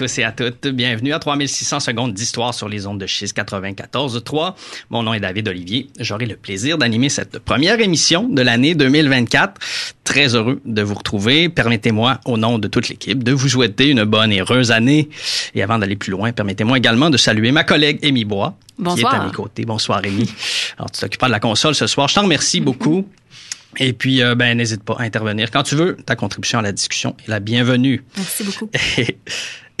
Tous et à toutes. Bienvenue à 3600 secondes d'histoire sur les ondes de Schiste 94.3. Mon nom est David Olivier. J'aurai le plaisir d'animer cette première émission de l'année 2024. Très heureux de vous retrouver. Permettez-moi, au nom de toute l'équipe, de vous souhaiter une bonne et heureuse année. Et avant d'aller plus loin, permettez-moi également de saluer ma collègue Amy Bois, Bonsoir. qui est à mes côtés. Bonsoir, Amy. Alors, tu t'occupes de la console ce soir. Je t'en remercie beaucoup. Et puis, euh, ben, n'hésite pas à intervenir quand tu veux. Ta contribution à la discussion est la bienvenue. Merci beaucoup.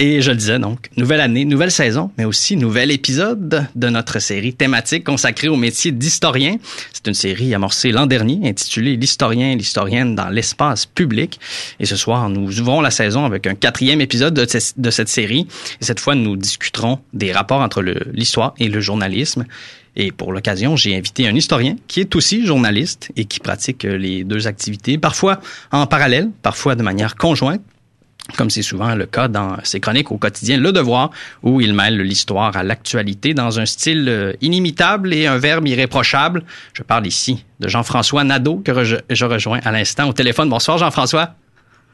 Et, je le disais donc, nouvelle année, nouvelle saison, mais aussi nouvel épisode de notre série thématique consacrée au métier d'historien. C'est une série amorcée l'an dernier, intitulée L'historien et l'historienne dans l'espace public. Et ce soir, nous ouvrons la saison avec un quatrième épisode de, de cette série. Et cette fois, nous discuterons des rapports entre l'histoire et le journalisme. Et pour l'occasion, j'ai invité un historien qui est aussi journaliste et qui pratique les deux activités, parfois en parallèle, parfois de manière conjointe comme c'est souvent le cas dans ses chroniques au quotidien Le Devoir, où il mêle l'histoire à l'actualité dans un style euh, inimitable et un verbe irréprochable. Je parle ici de Jean-François Nadeau, que je, je rejoins à l'instant au téléphone. Bonsoir Jean-François.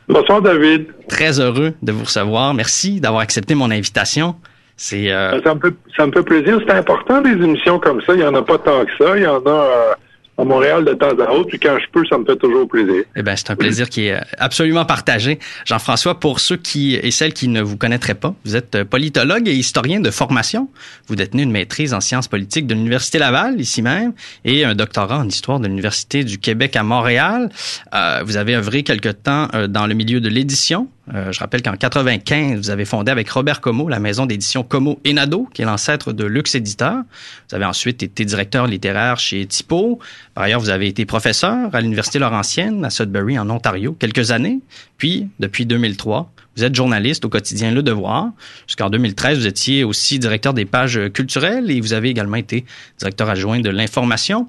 Bonsoir David. Très heureux de vous recevoir. Merci d'avoir accepté mon invitation. C'est euh, Ça me fait, ça me fait plaisir. C'est important des émissions comme ça. Il n'y en a pas tant que ça. Il y en a euh, à Montréal de temps à autre. Puis quand je peux, ça me fait toujours plaisir. Eh ben, c'est un plaisir qui est euh, absolument partagé. Jean-François, pour ceux qui et celles qui ne vous connaîtraient pas, vous êtes euh, politologue et historien de formation. Vous détenez une maîtrise en sciences politiques de l'Université Laval, ici même, et un doctorat en histoire de l'Université du Québec à Montréal. Euh, vous avez œuvré quelque temps dans le milieu de l'édition. Euh, je rappelle qu'en 95, vous avez fondé avec Robert Como la maison d'édition Como et qui est l'ancêtre de Lux Éditeur. Vous avez ensuite été directeur littéraire chez Typo. Par ailleurs, vous avez été professeur à l'Université Laurentienne à Sudbury, en Ontario, quelques années. Puis, depuis 2003, vous êtes journaliste au quotidien Le Devoir. Jusqu'en 2013, vous étiez aussi directeur des pages culturelles et vous avez également été directeur adjoint de l'information.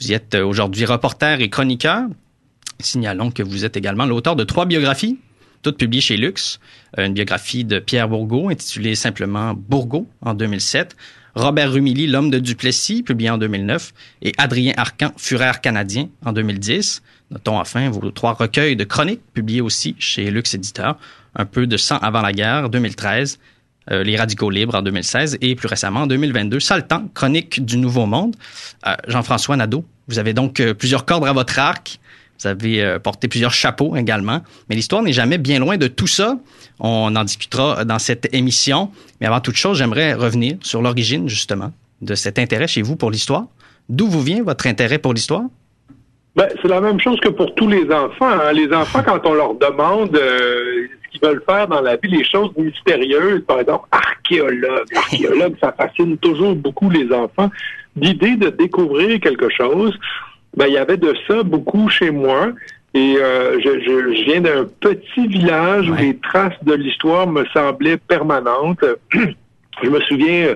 Vous y êtes aujourd'hui reporter et chroniqueur. Signalons que vous êtes également l'auteur de trois biographies, toutes publiées chez Lux. Euh, Une biographie de Pierre Bourgault, intitulée simplement Bourgault, en 2007. Robert Rumilly, L'homme de Duplessis, publié en 2009. Et Adrien Arcan, Fureur canadien, en 2010. Notons enfin vos trois recueils de chroniques, publiés aussi chez Lux Éditeur. Un peu de sang avant la guerre, 2013. Euh, les radicaux libres en 2016 et plus récemment en 2022, Saltan, chronique du Nouveau Monde. Euh, Jean-François Nadeau, vous avez donc plusieurs cordes à votre arc. Vous avez euh, porté plusieurs chapeaux également. Mais l'histoire n'est jamais bien loin de tout ça. On en discutera dans cette émission. Mais avant toute chose, j'aimerais revenir sur l'origine, justement, de cet intérêt chez vous pour l'histoire. D'où vous vient votre intérêt pour l'histoire? Ben, c'est la même chose que pour tous les enfants. hein. Les enfants, quand on leur demande euh, ce qu'ils veulent faire dans la vie, les choses mystérieuses, par exemple, archéologue, archéologue, ça fascine toujours beaucoup les enfants. L'idée de découvrir quelque chose, ben, il y avait de ça beaucoup chez moi. Et euh, je, je- je viens d'un petit village où les traces de l'histoire me semblaient permanentes. je me souviens, euh,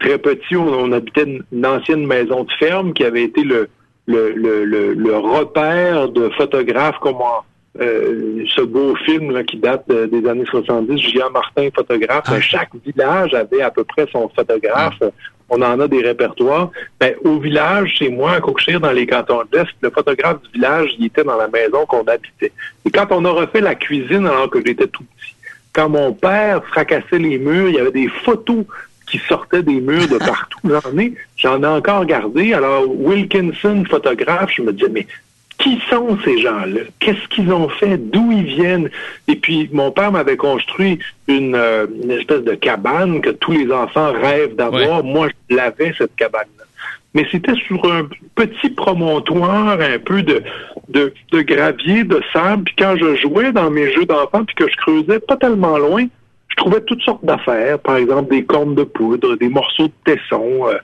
très petit, on, on habitait une, une ancienne maison de ferme qui avait été le, le, le, le, le repère de photographes comme en, euh, ce beau film là, qui date de- des années 70, Julien Martin, photographe. Ah. Chaque village avait à peu près son photographe. On en a des répertoires. Ben, au village, chez moi, à Cookshire, dans les cantons de l'Est, le photographe du village, il était dans la maison qu'on habitait. Et quand on a refait la cuisine alors que j'étais tout petit, quand mon père fracassait les murs, il y avait des photos qui sortaient des murs de partout. J'en ai, j'en ai encore gardé. Alors, Wilkinson, photographe, je me disais, mais qui sont ces gens-là? Qu'est-ce qu'ils ont fait? D'où ils viennent? Et puis, mon père m'avait construit une, euh, une espèce de cabane que tous les enfants rêvent d'avoir. Moi, je l'avais, cette cabane-là. Mais c'était sur un petit promontoire, un peu de, de, de gravier, de sable. Puis quand je jouais dans mes jeux d'enfants, puis que je creusais pas tellement loin, je trouvais toutes sortes d'affaires. Par exemple, des cornes de poudre, des morceaux de tesson. euh,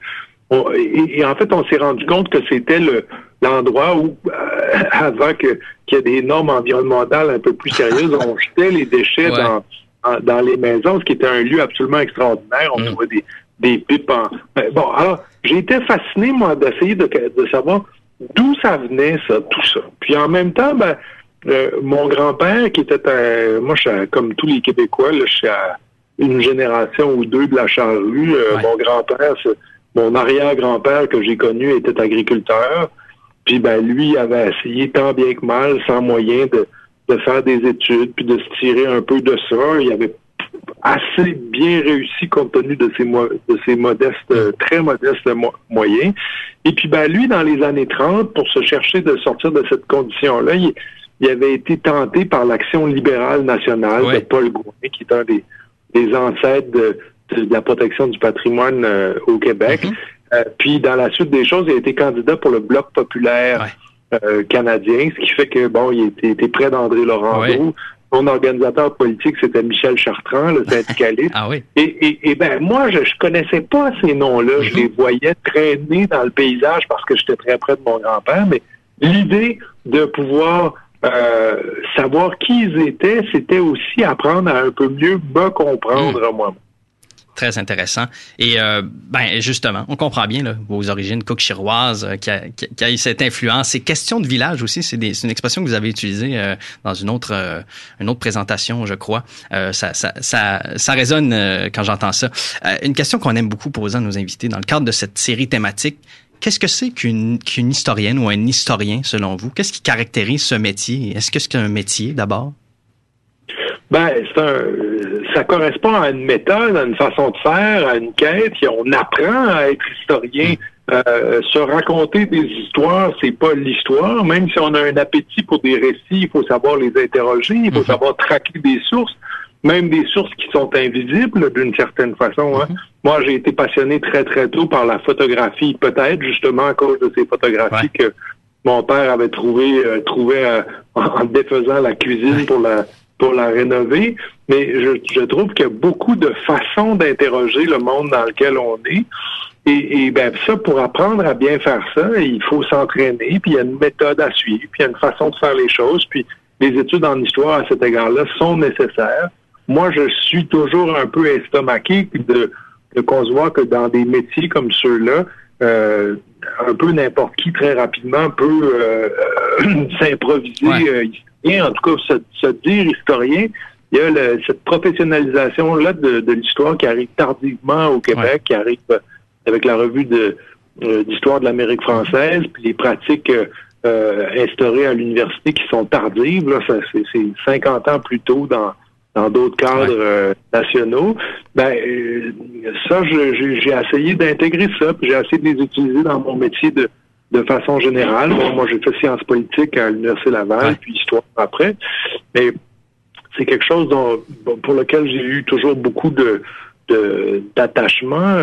on- et, et en fait, on s'est rendu compte que c'était le l'endroit où, euh, avant qu'il y ait des normes environnementales un peu plus sérieuses, on jetait les déchets Ouais. dans, en- dans les maisons, ce qui était un lieu absolument extraordinaire. On Mm. trouvait des, des pipes en... Ben, bon, alors, j'ai été fasciné, moi, d'essayer de, de savoir d'où ça venait, ça, tout ça. Puis en même temps, ben, euh, mon grand-père, qui était un... Moi, je suis comme tous les Québécois, là, je suis à une génération ou deux de la charrue. Euh, Ouais. Mon grand-père, mon arrière-grand-père que j'ai connu était agriculteur. Puis ben lui avait essayé tant bien que mal, sans moyen de, de faire des études, puis de se tirer un peu de ça. Il avait assez bien réussi compte tenu de ses, de ses modestes, euh, très modestes moyens. Et puis, ben, lui, dans les années 30, pour se chercher de sortir de cette condition-là, il, avait été tenté par l'Action libérale nationale de Paul Gouin, qui est un des, des ancêtres de, la protection du patrimoine euh, au Québec. Mm-hmm. Euh, puis, dans la suite des choses, il a été candidat pour le Bloc populaire canadien, ce qui fait que, bon, il était, près d'André Laurent mon organisateur politique, c'était Michel Chartrand, le syndicaliste. ah oui. Et, et, ben moi, je, je connaissais pas ces noms-là. Je les voyais traîner dans le paysage parce que j'étais très près de mon grand-père. Mais l'idée de pouvoir euh, savoir qui ils étaient, c'était aussi apprendre à un peu mieux me comprendre mm. moi-même très intéressant. Et euh, ben justement, on comprend bien là, vos origines cook-chiroises, euh, qui, a, qui, a, eu cette influence. Ces questions de village aussi, c'est une expression que vous avez utilisée euh, dans une autre une autre présentation, je crois. ça, ça, ça, ça résonne quand j'entends ça. une question qu'on aime beaucoup poser à nos invités dans le cadre de cette série thématique. Qu'est-ce que c'est qu'une qu'une historienne ou un historien selon vous? Qu'est-ce qui caractérise ce métier? Est-ce que c'est un métier d'abord? Ben, c'est un, ça correspond à une méthode, à une façon de faire, à une quête. On apprend à être historien. Euh, se raconter des histoires, c'est pas l'histoire. Même si on a un appétit pour des récits, il faut savoir les interroger, il faut mhm. savoir traquer des sources, même des sources qui sont invisibles d'une certaine façon. Hein. Mhm. Moi, j'ai été passionné très très tôt par la photographie, peut-être justement à cause de ces photographies que mon père avait trouvé euh, trouvé euh, en défaisant la cuisine pour la pour la rénover, mais je, je trouve qu'il y a beaucoup de façons d'interroger le monde dans lequel on est. Et, et ben ça, pour apprendre à bien faire ça, il faut s'entraîner, puis il y a une méthode à suivre, puis il y a une façon de faire les choses, puis les études en histoire à cet égard-là sont nécessaires. Moi, je suis toujours un peu estomaqué de, de concevoir que dans des métiers comme ceux-là, euh, un peu n'importe qui très rapidement peut euh, s'improviser en tout cas se, dire historien, il y a cette professionnalisation-là de, l'histoire qui arrive tardivement au Québec, qui arrive euh, avec la revue de euh, d'histoire de l'Amérique française, puis les pratiques euh, instaurées à l'université qui sont tardives. Là, c'est 50 ans plus tôt dans dans d'autres cadres nationaux. Ben ça, j'ai essayé d'intégrer ça, puis j'ai essayé de les utiliser dans mon métier de de façon générale. moi, j'ai fait sciences politiques à l'Université Laval, puis histoire après. Mais c'est quelque chose dont, pour lequel j'ai eu toujours beaucoup de d'attachement.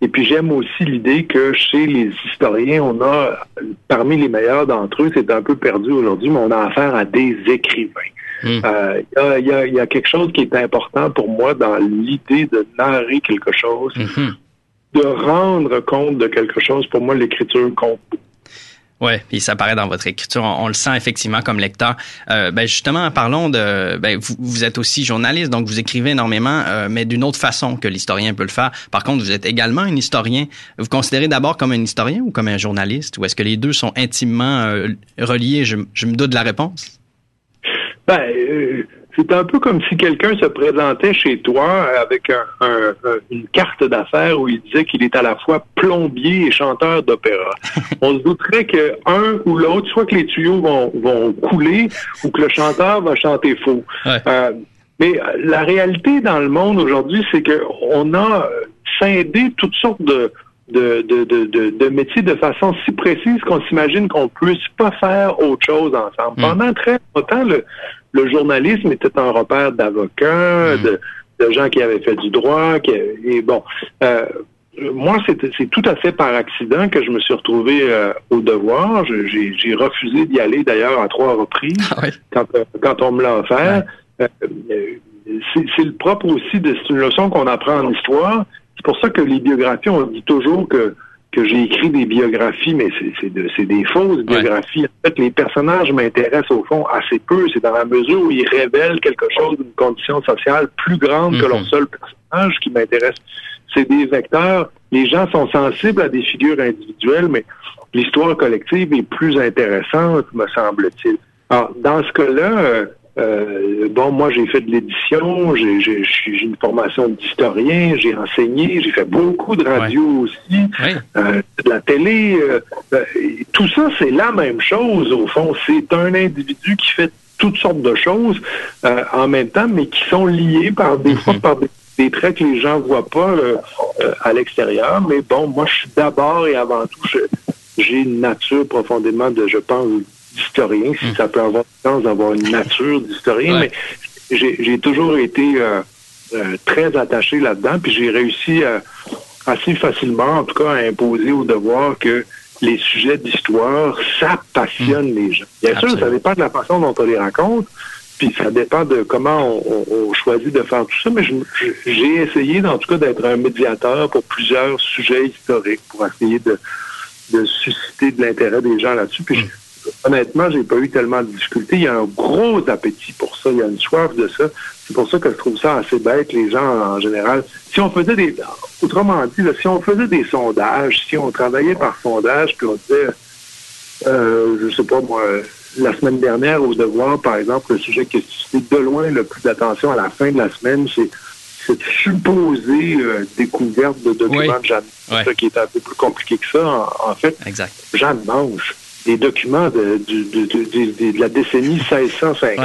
Et puis j'aime aussi l'idée que chez les historiens, on a, parmi les meilleurs d'entre eux, c'est un peu perdu aujourd'hui, mais on a affaire à des écrivains. Hmm. Euh, il y, a, y, a, quelque chose qui est important pour moi dans l'idée de narrer quelque chose, hmm. de rendre compte de quelque chose. Pour moi, l'écriture compte oui, puis ça paraît dans votre écriture. On, le sent effectivement comme lecteur. Euh, ben justement, parlons de. Ben vous, vous, êtes aussi journaliste, donc vous écrivez énormément, euh, mais d'une autre façon que l'historien peut le faire. Par contre, vous êtes également un historien. Vous considérez d'abord comme un historien ou comme un journaliste, ou est-ce que les deux sont intimement euh, reliés? Je, je, me doute de la réponse. Ben, c'est un peu comme si quelqu'un se présentait chez toi avec une carte d'affaires où il disait qu'il est à la fois plombier et chanteur d'opéra. On se douterait que un ou l'autre, soit que les tuyaux vont, couler ou que le chanteur va chanter faux. Euh, mais la réalité dans le monde aujourd'hui, c'est qu'on a scindé toutes sortes de, de, de, métiers de façon si précise qu'on s'imagine qu'on ne puisse pas faire autre chose ensemble. Hmm. Pendant très longtemps, le, le journalisme était un repère d'avocats, mm. de, gens qui avaient fait du droit. Qui, et bon, euh, moi, c'est tout à fait par accident que je me suis retrouvé euh, au devoir. J'ai refusé d'y aller d'ailleurs à trois reprises ah quand, euh, quand, on me l'a offert. c'est le propre aussi de c'est une leçon qu'on apprend en histoire. C'est pour ça que les biographies, on dit toujours que que j'ai écrit des biographies, mais c'est de, des fausses biographies. En fait, les personnages m'intéressent au fond assez peu. C'est dans la mesure où ils révèlent quelque chose d'une condition sociale plus grande que leur mm-hmm. seul personnage qui m'intéresse. C'est des vecteurs. Les gens sont sensibles à des figures individuelles, mais l'histoire collective est plus intéressante, me semble-t-il. Alors, dans ce cas-là, euh, bon, moi, j'ai fait de l'édition, j'ai une formation d'historien, j'ai enseigné, j'ai fait beaucoup de radio aussi, euh, de la télé. Euh, tout ça, c'est la même chose, au fond. C'est un individu qui fait toutes sortes de choses en même temps, mais qui sont liées par des fois par des des traits que les gens voient pas à l'extérieur. Mais bon, moi, je suis d'abord et avant tout, j'ai une nature profondément de, je pense, d'historien, si hmm. ça peut avoir le sens d'avoir une nature d'historien, mais j'ai toujours été très attaché là-dedans, puis j'ai réussi assez facilement, en tout cas, à imposer au devoir que les sujets d'histoire, ça passionne les gens. Bien sûr, ça dépend de la façon dont on les raconte, puis ça dépend de comment on, choisit de faire tout ça, mais j'ai essayé, en tout cas, d'être un médiateur pour plusieurs sujets historiques, pour essayer de, susciter de l'intérêt des gens là-dessus. Puis. Honnêtement, j'ai pas eu tellement de difficultés. Il y a un gros appétit pour ça, il y a une soif de ça. C'est pour ça que je trouve ça assez bête, les gens en général. Si on faisait des, autrement dit, si on faisait des sondages, si on travaillait par sondage, puis on disait, euh, je sais pas moi, la semaine dernière au devoir, par exemple, le sujet qui a suscité de loin le plus d'attention à la fin de la semaine, c'est cette supposée euh, découverte de documents de Jeanne. Ça qui est un peu plus compliqué que ça, en, fait. Exact. Jeanne Mange, des documents de, de, la décennie 1650.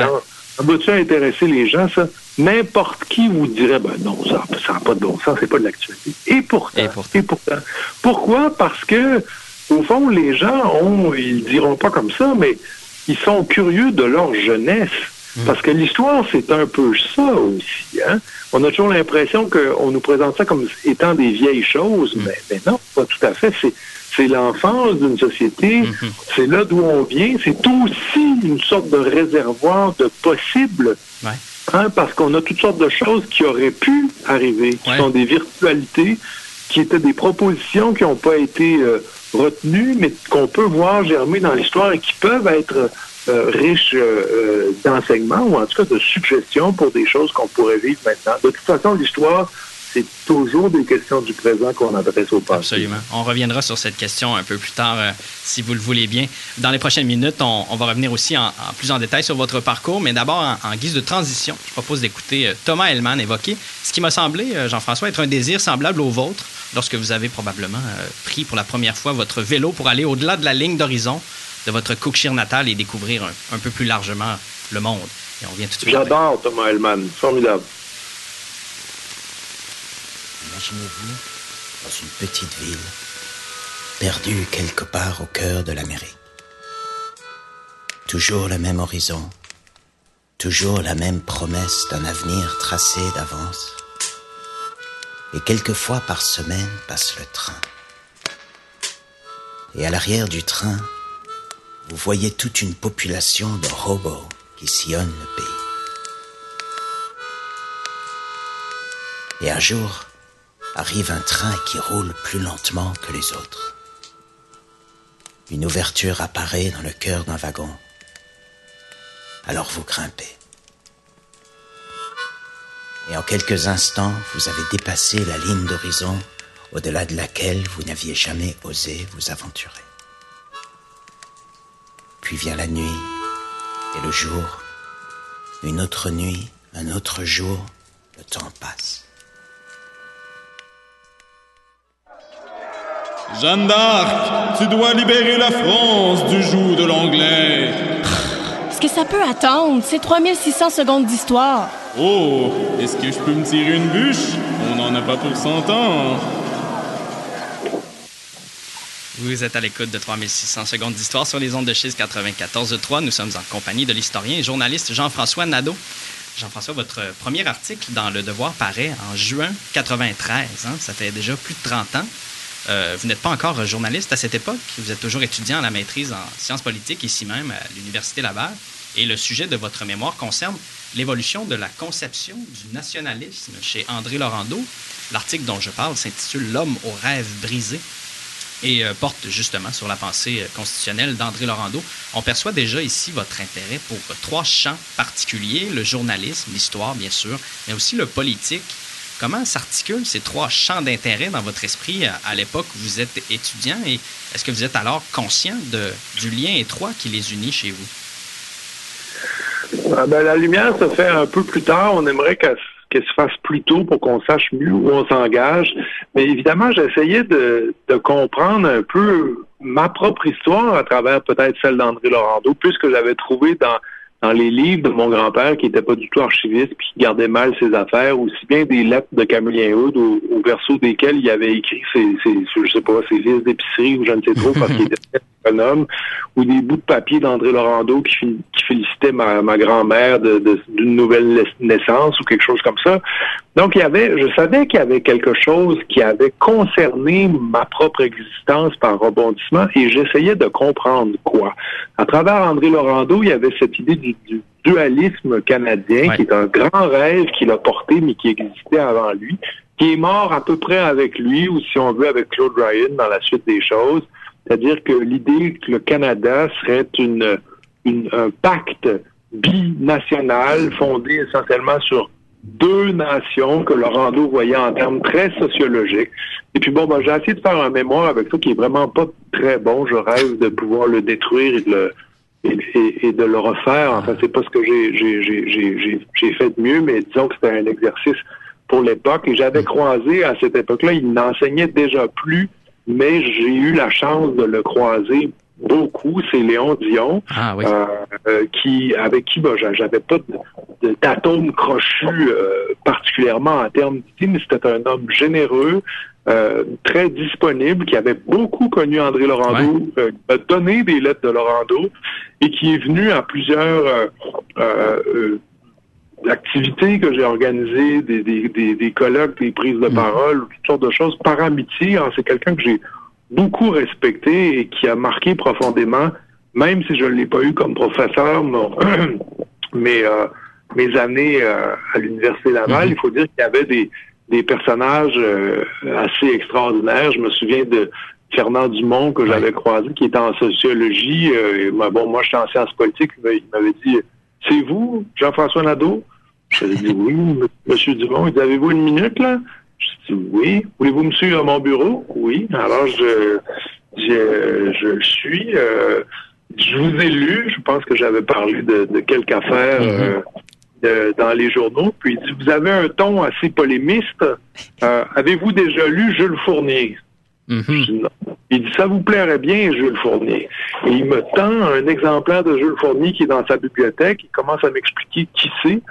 Ça va-tu intéresser les gens, ça? N'importe qui vous dirait, ben non, ça n'a pas de bon sens, c'est pas de l'actualité. Et pourtant, et pourtant. Pourquoi? Parce que, au fond, les gens ont, ils diront pas comme ça, mais ils sont curieux de leur jeunesse. Hmm. Parce que l'histoire, c'est un peu ça aussi. Hein? On a toujours l'impression qu'on nous présente ça comme étant des vieilles choses, hmm. mais, non, pas tout à fait. C'est c'est l'enfance d'une société, mhm. c'est là d'où on vient, c'est aussi une sorte de réservoir de possibles. Hein, parce qu'on a toutes sortes de choses qui auraient pu arriver, qui sont des virtualités, qui étaient des propositions qui n'ont pas été euh, retenues, mais qu'on peut voir germer dans l'histoire et qui peuvent être euh, riches euh, d'enseignements ou en tout cas de suggestions pour des choses qu'on pourrait vivre maintenant. De toute façon, l'histoire, c'est toujours des questions du présent qu'on adresse au passé. Absolument. On reviendra sur cette question un peu plus tard, euh, si vous le voulez bien. Dans les prochaines minutes, on, va revenir aussi en, plus en détail sur votre parcours, mais d'abord, en, guise de transition, je propose d'écouter euh, Thomas Hellman évoquer ce qui m'a semblé, euh, Jean-François, être un désir semblable au vôtre lorsque vous avez probablement pris pour la première fois votre vélo pour aller au-delà de la ligne d'horizon de votre Cookshire natal et découvrir un, un, peu plus largement le monde. Et on vient tout de suite. J'adore Thomas Hellman, formidable. Imaginez-vous dans une petite ville, perdue quelque part au cœur de l'Amérique. Toujours le même horizon, toujours la même promesse d'un avenir tracé d'avance. Et quelquefois par semaine passe le train. Et à l'arrière du train, vous voyez toute une population de robots qui sillonnent le pays. Et un jour, arrive un train qui roule plus lentement que les autres. Une ouverture apparaît dans le cœur d'un wagon. Alors vous grimpez. Et en quelques instants, vous avez dépassé la ligne d'horizon au-delà de laquelle vous n'aviez jamais osé vous aventurer. Puis vient la nuit et le jour, une autre nuit, un autre jour, le temps passe. Jeanne d'Arc, tu dois libérer la France du joug de l'anglais. Est-ce que ça peut attendre? C'est 3600 secondes d'histoire. Oh, est-ce que je peux me tirer une bûche? On n'en a pas pour 100 ans. Vous êtes à l'écoute de 3600 secondes d'histoire sur les ondes de Chise 94.3. Nous sommes en compagnie de l'historien et journaliste Jean-François Nadeau. Jean-François, votre premier article dans Le Devoir paraît en juin 93. Hein? Ça fait déjà plus de 30 ans. Euh, vous n'êtes pas encore journaliste à cette époque. Vous êtes toujours étudiant à la maîtrise en sciences politiques ici même à l'Université Laval. Et le sujet de votre mémoire concerne l'évolution de la conception du nationalisme chez André Laurando. L'article dont je parle s'intitule L'homme aux rêves brisés et euh, porte justement sur la pensée euh, constitutionnelle d'André Laurando. On perçoit déjà ici votre intérêt pour trois champs particuliers, le journalisme, l'histoire bien sûr, mais aussi le politique Comment s'articulent ces trois champs d'intérêt dans votre esprit à, l'époque où vous êtes étudiant? Et est-ce que vous êtes alors conscient du lien étroit qui les unit chez vous? Ah, ben, la lumière se fait un peu plus tard. On aimerait qu'elle se fasse plus tôt pour qu'on sache mieux où on s'engage. Mais évidemment, j'essayais de, de comprendre un peu ma propre histoire à travers peut-être celle d'André Laurando, puisque j'avais trouvé dans dans les livres de mon grand-père qui était pas du tout archiviste puis qui gardait mal ses affaires, aussi bien des lettres de Camillien Hood au, verso desquelles il avait écrit ses, ses je sais pas, ses listes d'épicerie ou je ne sais trop parce qu'il était ou des bouts de papier d'André Laurando qui, qui félicitait ma, ma grand-mère d'une de, nouvelle naissance ou quelque chose comme ça. Donc, il y avait, je savais qu'il y avait quelque chose qui avait concerné ma propre existence par rebondissement et j'essayais de comprendre quoi. À travers André Laurando, il y avait cette idée du, dualisme canadien qui est un grand rêve qu'il a porté mais qui existait avant lui, qui est mort à peu près avec lui ou si on veut avec Claude Ryan dans la suite des choses. C'est-à-dire que l'idée que le Canada serait une, un pacte binational fondé essentiellement sur deux nations que Laurando voyait en termes très sociologiques. Et puis bon, ben, j'ai essayé de faire un mémoire avec ça qui est vraiment pas très bon. Je rêve de pouvoir le détruire et de le, et, de le refaire. Enfin, c'est pas ce que j'ai fait de mieux, mais disons que c'était un exercice pour l'époque. Et j'avais croisé à cette époque-là, il n'enseignait déjà plus mais j'ai eu la chance de le croiser beaucoup, c'est Léon Dion, ah, euh, euh, qui avec qui bah, j'avais pas d'atome crochu euh, particulièrement en termes d'idées, mais c'était un homme généreux, très disponible, qui avait beaucoup connu André Laurando, qui a donné des lettres de Laurando et qui est venu à plusieurs activités que j'ai organisées, des, des, des, des, colloques, des prises de mm. parole, toutes sortes de choses par amitié. C'est quelqu'un que j'ai beaucoup respecté et qui a marqué profondément, même si je ne l'ai pas eu comme professeur, mais euh, mes années euh, à l'Université Laval, mm-hmm. il faut dire qu'il y avait des, des personnages euh, assez extraordinaires. Je me souviens de Fernand Dumont que j'avais croisé, qui était en sociologie. Et, bon, moi, je suis en sciences politiques. Il m'avait dit, c'est vous, Jean-François Nadeau? Je lui ai dit oui, monsieur Dumont. Il dit, avez-vous une minute, là? Je dis oui. Voulez-vous me suivre à mon bureau? Oui. Alors, je, je, je suis. Euh, je vous ai lu. Je pense que j'avais parlé de, de quelques affaires mm-hmm. euh, dans les journaux. Puis, il dit, vous avez un ton assez polémiste. Euh, avez-vous déjà lu Jules Fournier? Mm-hmm. Il dit, ça vous plairait bien, Jules Fournier. Et il me tend un exemplaire de Jules Fournier qui est dans sa bibliothèque. Il commence à m'expliquer qui c'est.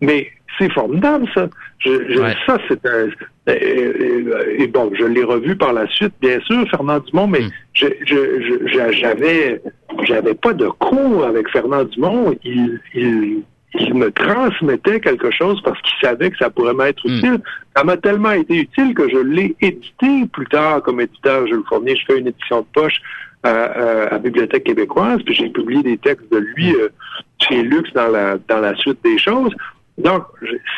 Mais c'est formidable, ça. Je, Ça, c'est un. Et, bon, je l'ai revu par la suite, bien sûr, Fernand Dumont, mais mm. je, je, j'avais, j'avais pas de cours avec Fernand Dumont. Il, il, il me transmettait quelque chose parce qu'il savait que ça pourrait m'être mm. utile. Ça m'a tellement été utile que je l'ai édité plus tard comme éditeur. Je le fournis, je fais une édition de poche à, à, à Bibliothèque québécoise, puis j'ai publié des textes de lui mm. euh, chez Lux dans la dans la suite des choses. Donc,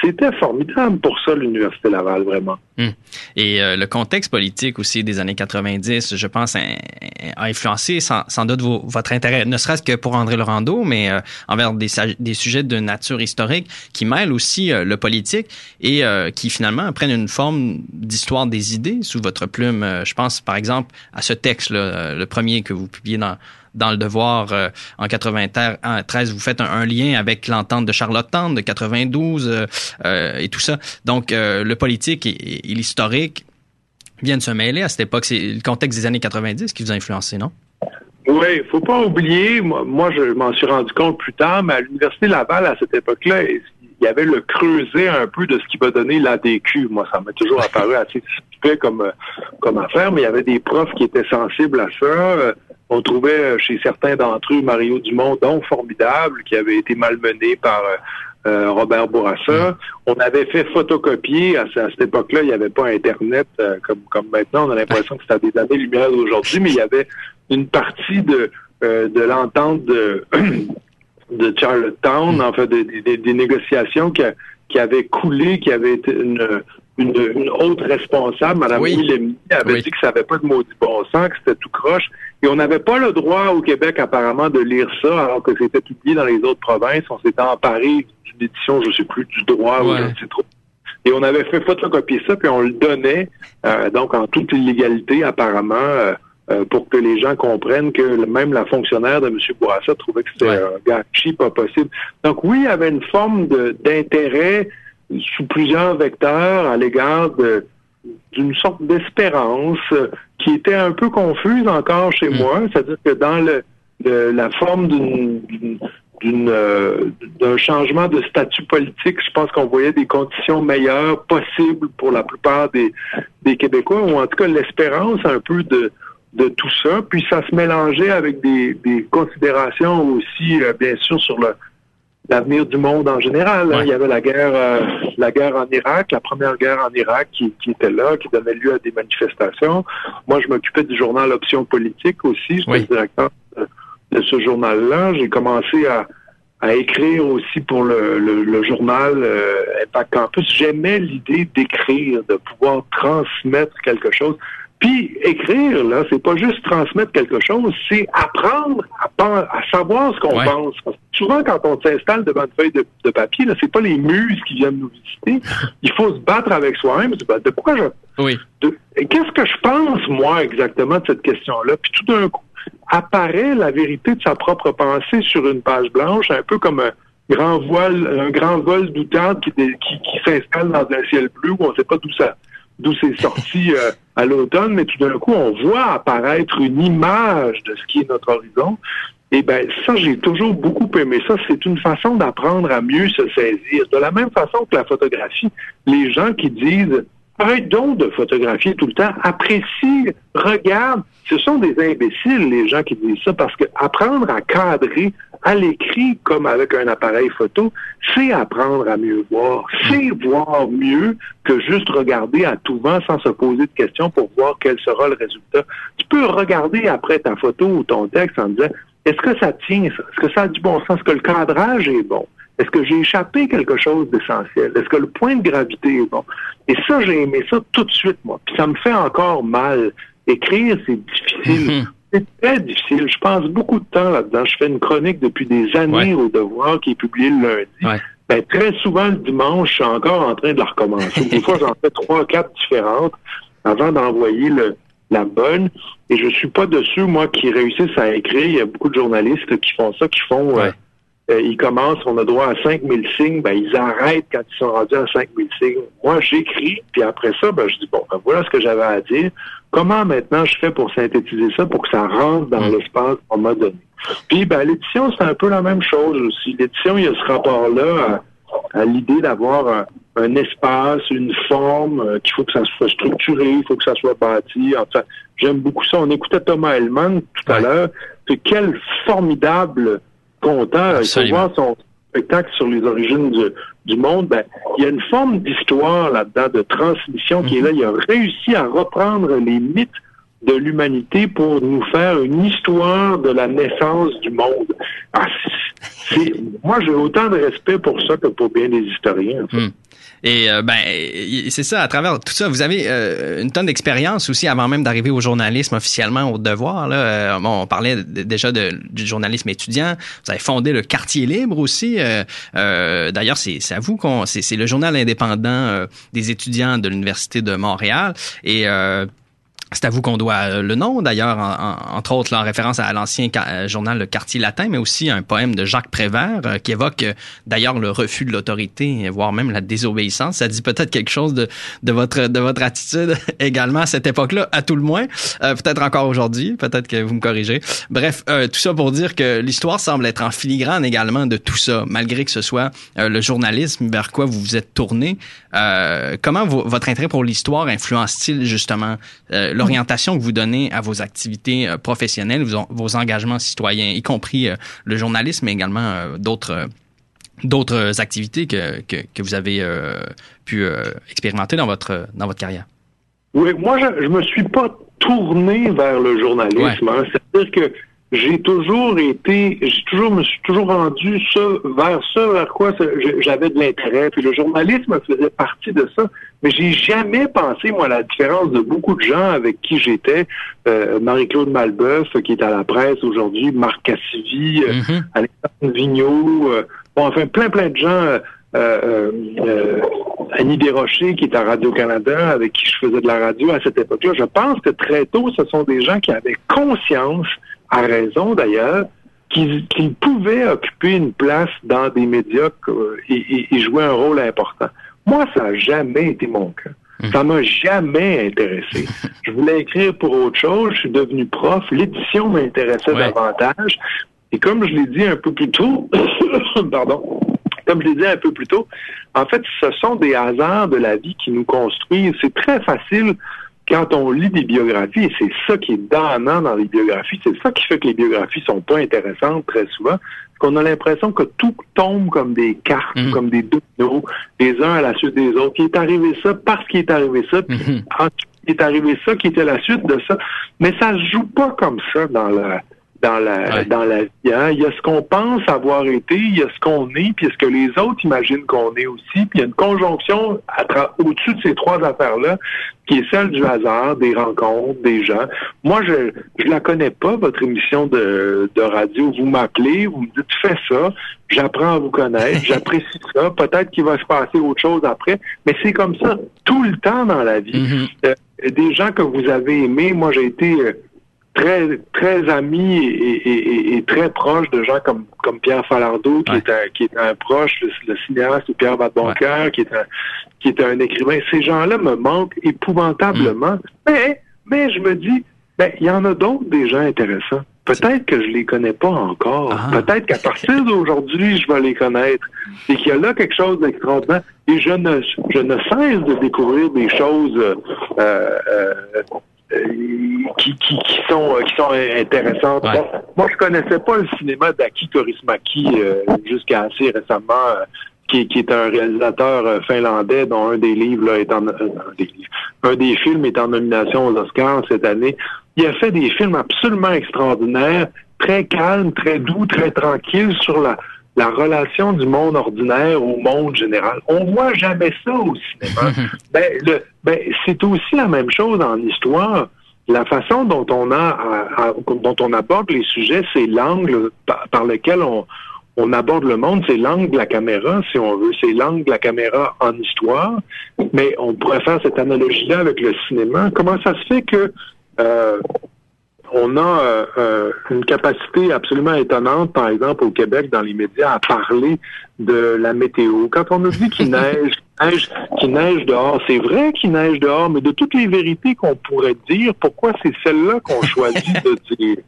c'était formidable pour ça, l'Université Laval, vraiment. Hmm. Et euh, le contexte politique aussi des années 90, je pense, a, influencé sans, doute votre intérêt, ne serait-ce que pour André Laurando, mais euh, envers des, sujets de nature historique qui mêlent aussi euh, le politique et qui finalement prennent une forme d'histoire des idées sous votre plume. je pense, par exemple, à ce texte, le premier que vous publiez dans, dans le devoir euh, en 93, vous faites un, lien avec l'entente de Charlottetown de 92 euh, euh, et tout ça. Donc le politique et, l'historique viennent se mêler à cette époque. C'est le contexte des années 90 qui vous a influencé, non? Oui, faut pas oublier, moi, je m'en suis rendu compte plus tard, mais à l'Université Laval, à cette époque-là, il y avait le creuset un peu de ce qui va donner l'ADQ. Moi, ça m'a toujours apparu assez suspect comme, comme affaire, mais il y avait des profs qui étaient sensibles à ça. On trouvait euh, chez certains d'entre eux Mario Dumont, donc formidable, qui avait été malmené par euh, euh, Robert Bourassa. Mm. On avait fait photocopier, à, cette époque-là, il n'y avait pas Internet comme, comme maintenant. On a l'impression que c'était des années-lumière d'aujourd'hui, mais il y avait une partie de, de l'entente de, de Charlottetown, mm. en fait, des, négociations qui, qui avaient coulé, qui avaient été une, une, autre responsable, Mme oui. avait dit que ça n'avait pas de maudit bon sens, que c'était tout croche. Et on n'avait pas le droit au Québec, apparemment, de lire ça, alors que c'était publié dans les autres provinces. On s'était emparé d'une édition, je ne sais plus, du droit ou je ne sais trop. Et on avait fait photocopier ça, puis on le donnait, euh, donc en toute illégalité, apparemment, euh, euh, pour que les gens comprennent que même la fonctionnaire de M. Bourassa trouvait que c'était un gâchis pas possible. Donc oui, il y avait une forme d'intérêt sous plusieurs vecteurs à l'égard d'une sorte d'espérance qui était un peu confuse encore chez mm. moi, c'est-à-dire que dans le, la forme d'une d'une euh, d'un changement de statut politique. Je pense qu'on voyait des conditions meilleures possibles pour la plupart des, des Québécois, ou en tout cas l'espérance un peu de de tout ça. Puis ça se mélangeait avec des, des considérations aussi, euh, bien sûr, sur le l'avenir du monde en général. Il y avait la guerre, euh, la guerre en Irak, la première guerre en Irak qui, qui, était là, qui donnait lieu à des manifestations. Moi, je m'occupais du journal Option politique aussi. J'étais le directeur de, ce journal-là. J'ai commencé à, à écrire aussi pour le, le, journal euh, Impact Campus. J'aimais l'idée d'écrire, de pouvoir transmettre quelque chose. Puis écrire, là, c'est pas juste transmettre quelque chose, c'est apprendre à, à, savoir ce qu'on pense. souvent, quand on s'installe devant une feuille de, papier, là, c'est pas les muses qui viennent nous visiter. Il faut se battre avec soi-même. De pourquoi je. Oui. Qu'est-ce que je pense, moi, exactement, de cette question-là? Puis tout d'un coup, apparaît la vérité de sa propre pensée sur une page blanche, un peu comme un grand voile, un grand vol d'outante qui, qui, qui s'installe dans un ciel bleu où on ne sait pas d'où ça d'où c'est sorti euh, à l'automne, mais tout d'un coup, on voit apparaître une image de ce qui est notre horizon. Et ben ça, j'ai toujours beaucoup aimé ça. C'est une façon d'apprendre à mieux se saisir. De la même façon que la photographie, les gens qui disent Arrête donc de photographier tout le temps. Apprécie, regarde. Ce sont des imbéciles, les gens qui disent ça, parce que apprendre à cadrer à l'écrit comme avec un appareil photo, c'est apprendre à mieux voir. C'est voir mieux que juste regarder à tout vent sans se poser de questions pour voir quel sera le résultat. Tu peux regarder après ta photo ou ton texte en disant, est-ce que ça tient, Est-ce que ça a du bon sens? Est-ce que le cadrage est bon? Est-ce que j'ai échappé quelque chose d'essentiel? Est-ce que le point de gravité est bon? Et ça, j'ai aimé ça tout de suite, moi. Puis ça me fait encore mal. Écrire, c'est difficile. Mhm. C'est très difficile. Je passe beaucoup de temps là-dedans. Je fais une chronique depuis des années au Devoir qui est publiée le lundi. Ben, très souvent, le dimanche, je suis encore en train de la recommencer. Des fois, j'en fais trois, quatre différentes avant d'envoyer le, la bonne. Et je suis pas de ceux, moi, qui réussissent à écrire. Il y a beaucoup de journalistes qui font ça, qui font... Euh, euh, ils commencent, on a droit à 5000 signes, ben, ils arrêtent quand ils sont rendus à 5000 signes. Moi, j'écris, puis après ça, ben, je dis, bon, ben, voilà ce que j'avais à dire. Comment maintenant je fais pour synthétiser ça, pour que ça rentre dans mm. l'espace qu'on m'a donné? Puis, ben, l'édition, c'est un peu la même chose aussi. L'édition, il y a ce rapport-là à, l'idée d'avoir un, espace, une forme, euh, qu'il faut que ça soit structuré, il faut que ça soit bâti. Enfin, j'aime beaucoup ça. On écoutait Thomas Hellman tout à l'heure. Quel formidable content. Il faut voir son spectacle sur les origines du, monde. Ben, il y a une forme d'histoire là-dedans, de transmission qui est là. Il a réussi à reprendre les mythes de l'humanité pour nous faire une histoire de la naissance du monde. Ah, moi, j'ai autant de respect pour ça que pour bien des historiens. Hmm. Et euh, ben c'est ça, à travers tout ça, vous avez euh, une tonne d'expérience aussi avant même d'arriver au journalisme officiellement au devoir. Là. Euh, bon, on parlait déjà de, du journalisme étudiant. Vous avez fondé le Quartier Libre aussi. D'ailleurs, c'est à vous qu'on c'est le journal indépendant des étudiants de l'Université de Montréal. Et c'est à vous qu'on doit euh, le nom, d'ailleurs, entre autres en référence à l'ancien euh, journal Le Quartier Latin, mais aussi un poème de Jacques Prévert euh, qui évoque d'ailleurs le refus de l'autorité, voire même la désobéissance. Ça dit peut-être quelque chose de, votre, de votre attitude également à cette époque-là, à tout le moins. peut-être encore aujourd'hui, peut-être que vous me corrigez. Bref, tout ça pour dire que l'histoire semble être en filigrane également de tout ça, malgré que ce soit le journalisme vers quoi vous vous êtes tourné. comment votre intérêt pour l'histoire influence-t-il justement l'orientation que vous donnez à vos activités euh, professionnelles, vos, engagements citoyens, y compris euh, le journalisme, mais également euh, d'autres d'autres activités que, que, vous avez pu expérimenter dans votre dans votre carrière? Oui, moi je, je me suis pas tourné vers le journalisme. Hein. C'est-à-dire que j'ai toujours été, j'ai toujours me suis toujours rendu ça, vers ça vers quoi j'avais de l'intérêt. Puis le journalisme faisait partie de ça, mais j'ai jamais pensé moi à la différence de beaucoup de gens avec qui j'étais. Euh, Marie-Claude Malbeuf qui est à la presse aujourd'hui, Marc Cassivi, euh, mm-hmm. Alexandre Vigneault, euh, bon enfin plein plein de gens. Euh, Annie Desrochers, qui est à Radio-Canada, avec qui je faisais de la radio à cette époque-là. Je pense que très tôt, ce sont des gens qui avaient conscience a raison d'ailleurs, qu'il pouvait occuper une place dans des médias et, jouer un rôle important. Moi, ça n'a jamais été mon cas. Hum. Ça m'a jamais intéressé. Je voulais écrire pour autre chose. Je suis devenu prof. L'édition m'intéressait davantage. Et comme je l'ai dit un peu plus tôt, pardon, comme je l'ai dit un peu plus tôt, en fait, ce sont des hasards de la vie qui nous construisent. C'est très facile quand on lit des biographies, et c'est ça qui est donnant dans les biographies, c'est ça qui fait que les biographies sont pas intéressantes très souvent, qu'on a l'impression que tout tombe comme des cartes, Mm. comme des dominoes, les uns à la suite des autres. Il est arrivé ça parce qu'il est arrivé ça, puis Mhm. ensuite, il est arrivé ça qui était la suite de ça. Mais ça se joue pas comme ça dans la dans la Ouais. dans la vie. hein. Il y a ce qu'on pense avoir été, il y a ce qu'on est, puis ce que les autres imaginent qu'on est aussi. Puis il y a une conjonction au-dessus de ces trois affaires-là, qui est celle du hasard, des rencontres, des gens. Moi, je je la connais pas, votre émission de, de radio. Vous m'appelez, vous me dites fais ça, j'apprends à vous connaître, j'apprécie ça. Peut-être qu'il va se passer autre chose après, mais c'est comme ça tout le temps dans la vie. Mhm. Euh, des gens que vous avez aimés, moi j'ai été euh, très très ami et, et- et- et très proche de gens comme comme Pierre Falardeau qui Ouais. est un qui est un proche le, le cinéaste Pierre Vadeboncoeur qui est un qui est un écrivain ces gens-là me manquent épouvantablement Mm. mais mais je me dis ben il y en a d'autres des gens intéressants Peut-être que je les connais pas encore. Ah. Peut-être qu'à partir d'aujourd'hui, je vais les connaître. Et qu'il y a là quelque chose d'extraordinaire. Et je ne, je ne cesse de découvrir des choses euh, euh, qui, qui, qui sont, euh, qui sont intéressantes. Ouais. Bon, moi, je connaissais pas le cinéma d'Aki Kaurismäki euh, jusqu'à assez récemment. euh, qui, qui est un réalisateur euh, finlandais dont un des livres là, est en euh, un des un des films est en nomination aux Oscars cette année. Il a fait des films absolument extraordinaires, très calmes, très doux, très tranquilles sur la, la relation du monde ordinaire au monde général. On voit jamais ça au cinéma. ben, le, ben, c'est aussi la même chose en histoire. La façon dont on a, à- à- dont on aborde les sujets, c'est l'angle par, par lequel on, on aborde le monde, c'est l'angle de la caméra, si on veut, c'est l'angle de la caméra en histoire. Mais on pourrait faire cette analogie-là avec le cinéma. Comment ça se fait que euh, on a euh, euh, une capacité absolument étonnante, par exemple, au Québec, dans les médias, à parler de la météo. Quand on nous dit qu'il neige, neige, qu'il neige dehors, c'est vrai qu'il neige dehors, mais de toutes les vérités qu'on pourrait dire, pourquoi c'est celle-là qu'on choisit de dire?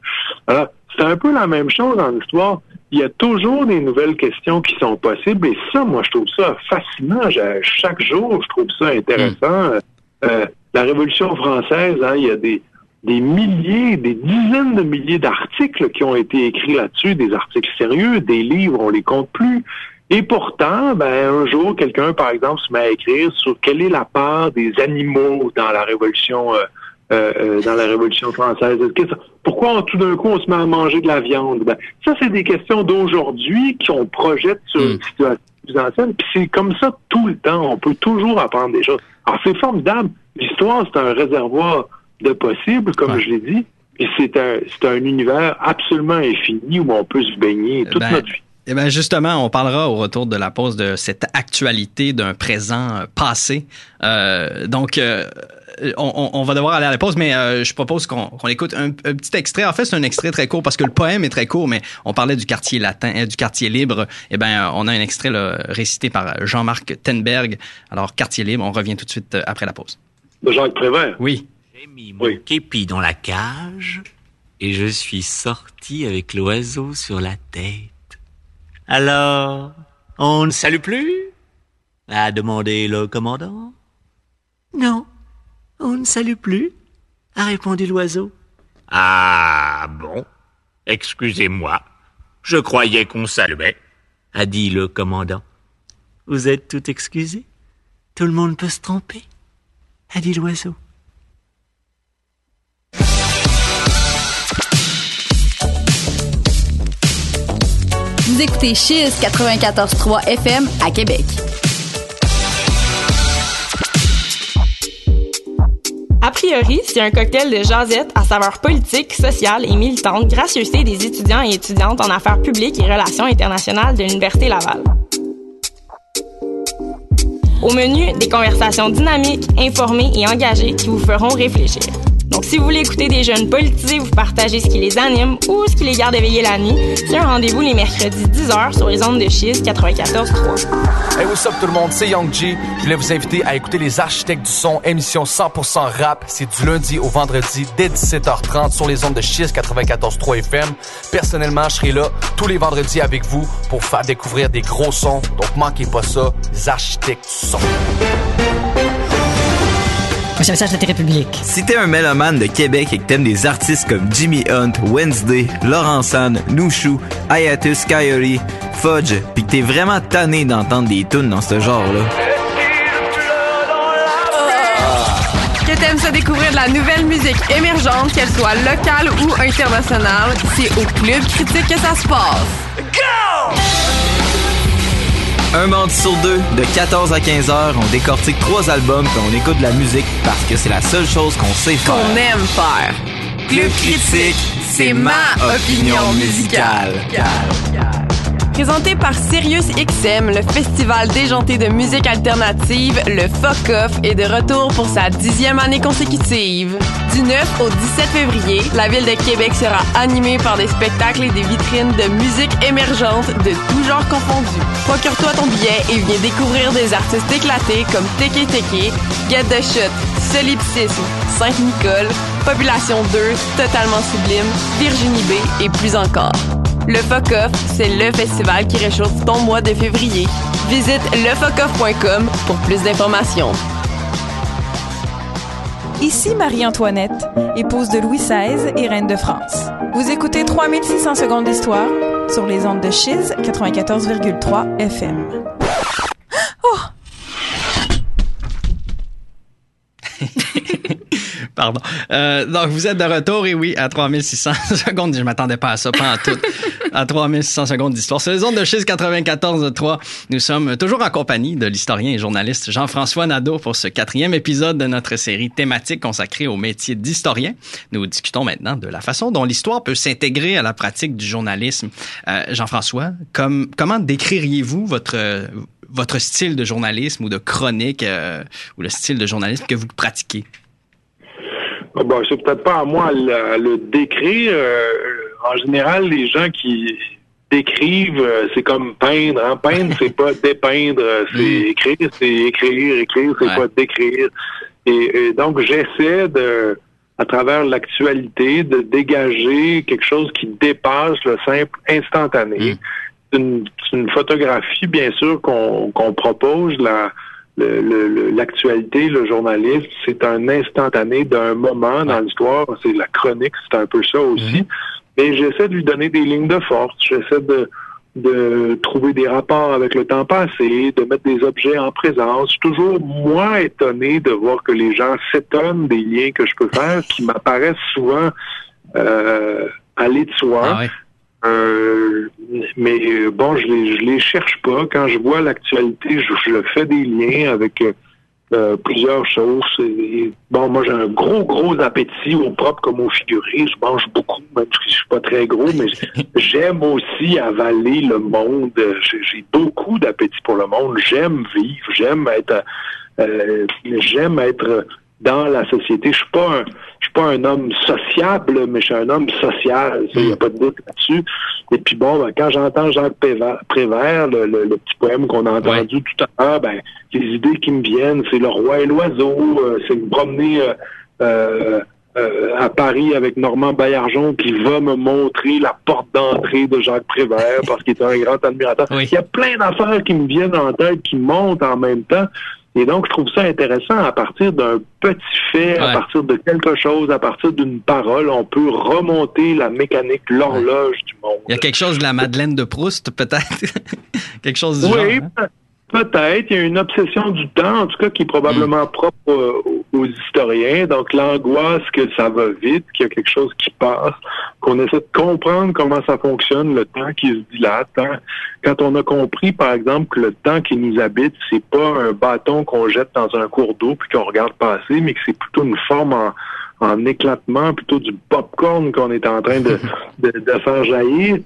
Alors, c'est un peu la même chose dans l'histoire. Il y a toujours des nouvelles questions qui sont possibles, et ça, moi, je trouve ça fascinant. Chaque jour, je trouve ça intéressant. Euh, la Révolution française, hein, il y a des, des milliers, des dizaines de milliers d'articles qui ont été écrits là-dessus, des articles sérieux, des livres, on les compte plus. Et pourtant, ben, un jour, quelqu'un, par exemple, se met à écrire sur quelle est la part des animaux dans la Révolution, euh, euh, dans la Révolution française. Pourquoi tout d'un coup on se met à manger de la viande? Ben, ça, c'est des questions d'aujourd'hui qu'on projette sur Mm. une situation plus ancienne. Puis c'est comme ça tout le temps. On peut toujours apprendre des choses. Alors c'est formidable. L'histoire, c'est un réservoir de possibles, comme Ouais. je l'ai dit. Et c'est un, c'est un univers absolument infini où on peut se baigner toute Ben, notre vie. Eh bien, justement, on parlera au retour de la pause de cette actualité d'un présent euh, passé. Euh, donc, euh, on, va devoir aller à la pause, mais euh, je propose qu'on écoute un, un petit extrait. En fait, c'est un extrait très court parce que le poème est très court, mais on parlait du quartier latin, du quartier libre. Eh bien, on a un extrait là, récité par Jean-Marc Tenberg. Alors, quartier libre, on revient tout de suite après la pause. De Jacques Prévert. Oui. J'ai mis mon Oui. képi dans la cage et je suis sorti avec l'oiseau sur la tête. Alors, on ne salue plus? a demandé le commandant. Non, on ne salue plus, a répondu l'oiseau. Ah bon Excusez-moi, je croyais qu'on saluait, a dit le commandant. Vous êtes tout excusé? Tout le monde peut se tromper, a dit l'oiseau. Écoutez Chiz 94.3 FM à Québec. A priori, c'est un cocktail de jasette à saveur politique, sociale et militante, gracieuseté des étudiants et étudiantes en affaires publiques et relations internationales de l'Université Laval. Au menu, des conversations dynamiques, informées et engagées qui vous feront réfléchir. Donc, si vous voulez écouter des jeunes politisés, vous partagez ce qui les anime ou ce qui les garde éveillés la nuit, c'est un rendez-vous les mercredis 10h sur les ondes de Chiz 94.3. Hey, what's up tout le monde, c'est Young G. Je voulais vous inviter à écouter Les Architectes du Son, émission 100% rap. C'est du lundi au vendredi dès 17h30 sur les ondes de Chiz 94.3 FM. Personnellement, je serai là tous les vendredis avec vous pour faire découvrir des gros sons. Donc manquez pas ça, Les Architectes du Son. Prochain message de Télépublique. Si t'es un mélomane de Québec et que t'aimes des artistes comme Jimmy Hunt, Wednesday, Laurent San, Nouchou, Ayatus Coyote, Fudge, pis que t'es vraiment tanné d'entendre des tunes dans ce genre-là, Que t'aimes se découvrir de la nouvelle musique émergente, qu'elle soit locale ou internationale, c'est au Club Critique que ça se passe. Un mardi sur deux, de 14 à 15 heures, on décortique trois albums puis on écoute de la musique parce que c'est la seule chose qu'on sait faire. Qu'on aime faire. Club Critique, c'est ma opinion musicale. Présenté par Sirius XM, le festival déjanté de musique alternative, le Fuck Off est de retour pour sa dixième année consécutive. Du 9 au 17 février, la ville de Québec sera animée par des spectacles et des vitrines de musique émergente de tous genres confondus. Procure-toi ton billet et viens découvrir des artistes éclatés comme Teke Teke, Get the Shot, Solipsisme, Saint-Nicole, Population 2, Totalement Sublime, Virginie B et plus encore. Le Fuck Off, c'est le festival qui réchauffe ton mois de février. Visite lefuckoff.com pour plus d'informations. Ici Marie-Antoinette, épouse de Louis XVI et reine de France. Vous écoutez 3600 secondes d'histoire sur les ondes de Chiz 94,3 FM. Oh! Pardon. Euh, donc, vous êtes de retour, et oui, à 3600 secondes. Je m'attendais pas à ça, pas en tout. À 3600 secondes d'histoire. Sur les ondes de Chiz 94.3, nous sommes toujours en compagnie de l'historien et journaliste Jean-François Nadeau pour ce quatrième épisode de notre série thématique consacrée au métier d'historien. Nous discutons maintenant de la façon dont l'histoire peut s'intégrer à la pratique du journalisme. Euh, Jean-François, comme, comment décririez-vous votre, votre style de journalisme ou de chronique euh, ou le style de journalisme que vous pratiquez? Ah, Bon, c'est peut-être pas à moi à le, le décrire. Euh, en général, les gens qui décrivent, euh, c'est comme peindre. Hein? Peindre, c'est pas dépeindre, euh, c'est écrire, c'est écrire, écrire, c'est pas décrire. Et, et donc, j'essaie de, à travers l'actualité, de dégager quelque chose qui dépasse le simple instantané. C'est une, c'est une photographie, bien sûr, qu'on propose. La, le- le- l'actualité, le, journalisme, c'est un instantané d'un moment dans l'histoire. C'est la chronique, c'est un peu ça aussi. Mais j'essaie de lui donner des lignes de force. J'essaie de, de trouver des rapports avec le temps passé, de mettre des objets en présence. Je suis toujours moins étonné de voir que les gens s'étonnent des liens que je peux faire, qui m'apparaissent souvent euh, aller de soi. Euh, mais euh, bon, je les, je les cherche pas. Quand je vois l'actualité, je, je fais des liens avec euh, euh, plusieurs choses. Et, bon, moi, j'ai un gros, gros appétit au propre comme au figuré. Je mange beaucoup, même si je suis pas très gros, mais j'aime aussi avaler le monde. J'ai j'ai beaucoup d'appétit pour le monde. J'aime vivre. J'aime être, euh, j'aime être dans la société. Je suis pas un, je suis pas un homme sociable, mais je suis un homme social. Il n'y a pas de doute là-dessus. Et puis bon, ben, quand j'entends Jacques Prévert, Prévert, le, le- le petit poème qu'on a entendu tout à l'heure, ben, les idées qui me viennent, c'est le roi et l'oiseau, euh, c'est me promener euh, euh, euh, à Paris avec Normand Baillargeon qui va me montrer la porte d'entrée de Jacques Prévert parce qu'il est un grand admirateur. Il y a plein d'affaires qui me viennent en tête, qui montent en même temps. Et donc, je trouve ça intéressant à partir d'un petit fait, à partir de quelque chose, à partir d'une parole, on peut remonter la mécanique, l'horloge du monde. Il y a quelque chose de la Madeleine de Proust, peut-être? quelque chose du Oui, genre. hein? Pe- peut-être. Il y a une obsession du temps, en tout cas, qui est probablement propre euh, aux, aux historiens. Donc, l'angoisse que ça va vite, qu'il y a quelque chose qui passe, qu'on essaie de comprendre comment ça fonctionne, le temps qui se dilate. hein. Quand on a compris, par exemple, que le temps qui nous habite, c'est pas un bâton qu'on jette dans un cours d'eau puis qu'on regarde passer, mais que c'est plutôt une forme en, en éclatement, plutôt du popcorn qu'on est en train de, de, de faire jaillir,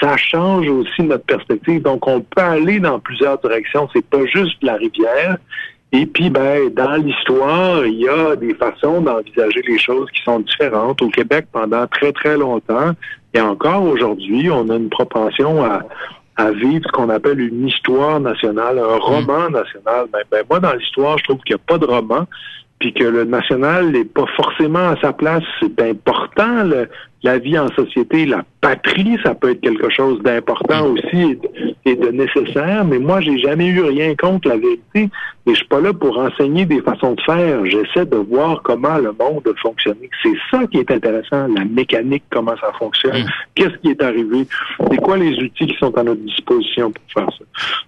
ça change aussi notre perspective. Donc, on peut aller dans plusieurs directions. C'est pas juste la rivière. Et puis, ben, dans l'histoire, il y a des façons d'envisager les choses qui sont différentes. Au Québec, pendant très, très longtemps, et encore aujourd'hui, on a une propension à, à vivre ce qu'on appelle une histoire nationale, un roman national. Ben, ben, moi, dans l'histoire, je trouve qu'il n'y a pas de roman, puis que le national n'est pas forcément à sa place. C'est important, le, la vie en société, la patrie, ça peut être quelque chose d'important aussi et de, nécessaire, mais moi, j'ai jamais eu rien contre la vérité et je suis pas là pour enseigner des façons de faire. J'essaie de voir comment le monde fonctionne. C'est ça qui est intéressant, la mécanique, comment ça fonctionne, qu'est-ce qui est arrivé, c'est quoi les outils qui sont à notre disposition pour faire ça.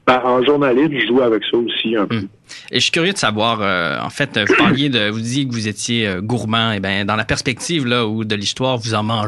Ben, en journaliste, je joue avec ça aussi un peu. Mm. Et je suis curieux de savoir, euh, en fait, vous parliez de, vous disiez que vous étiez euh, gourmand, et ben dans la perspective là où de l'histoire vous en mangez,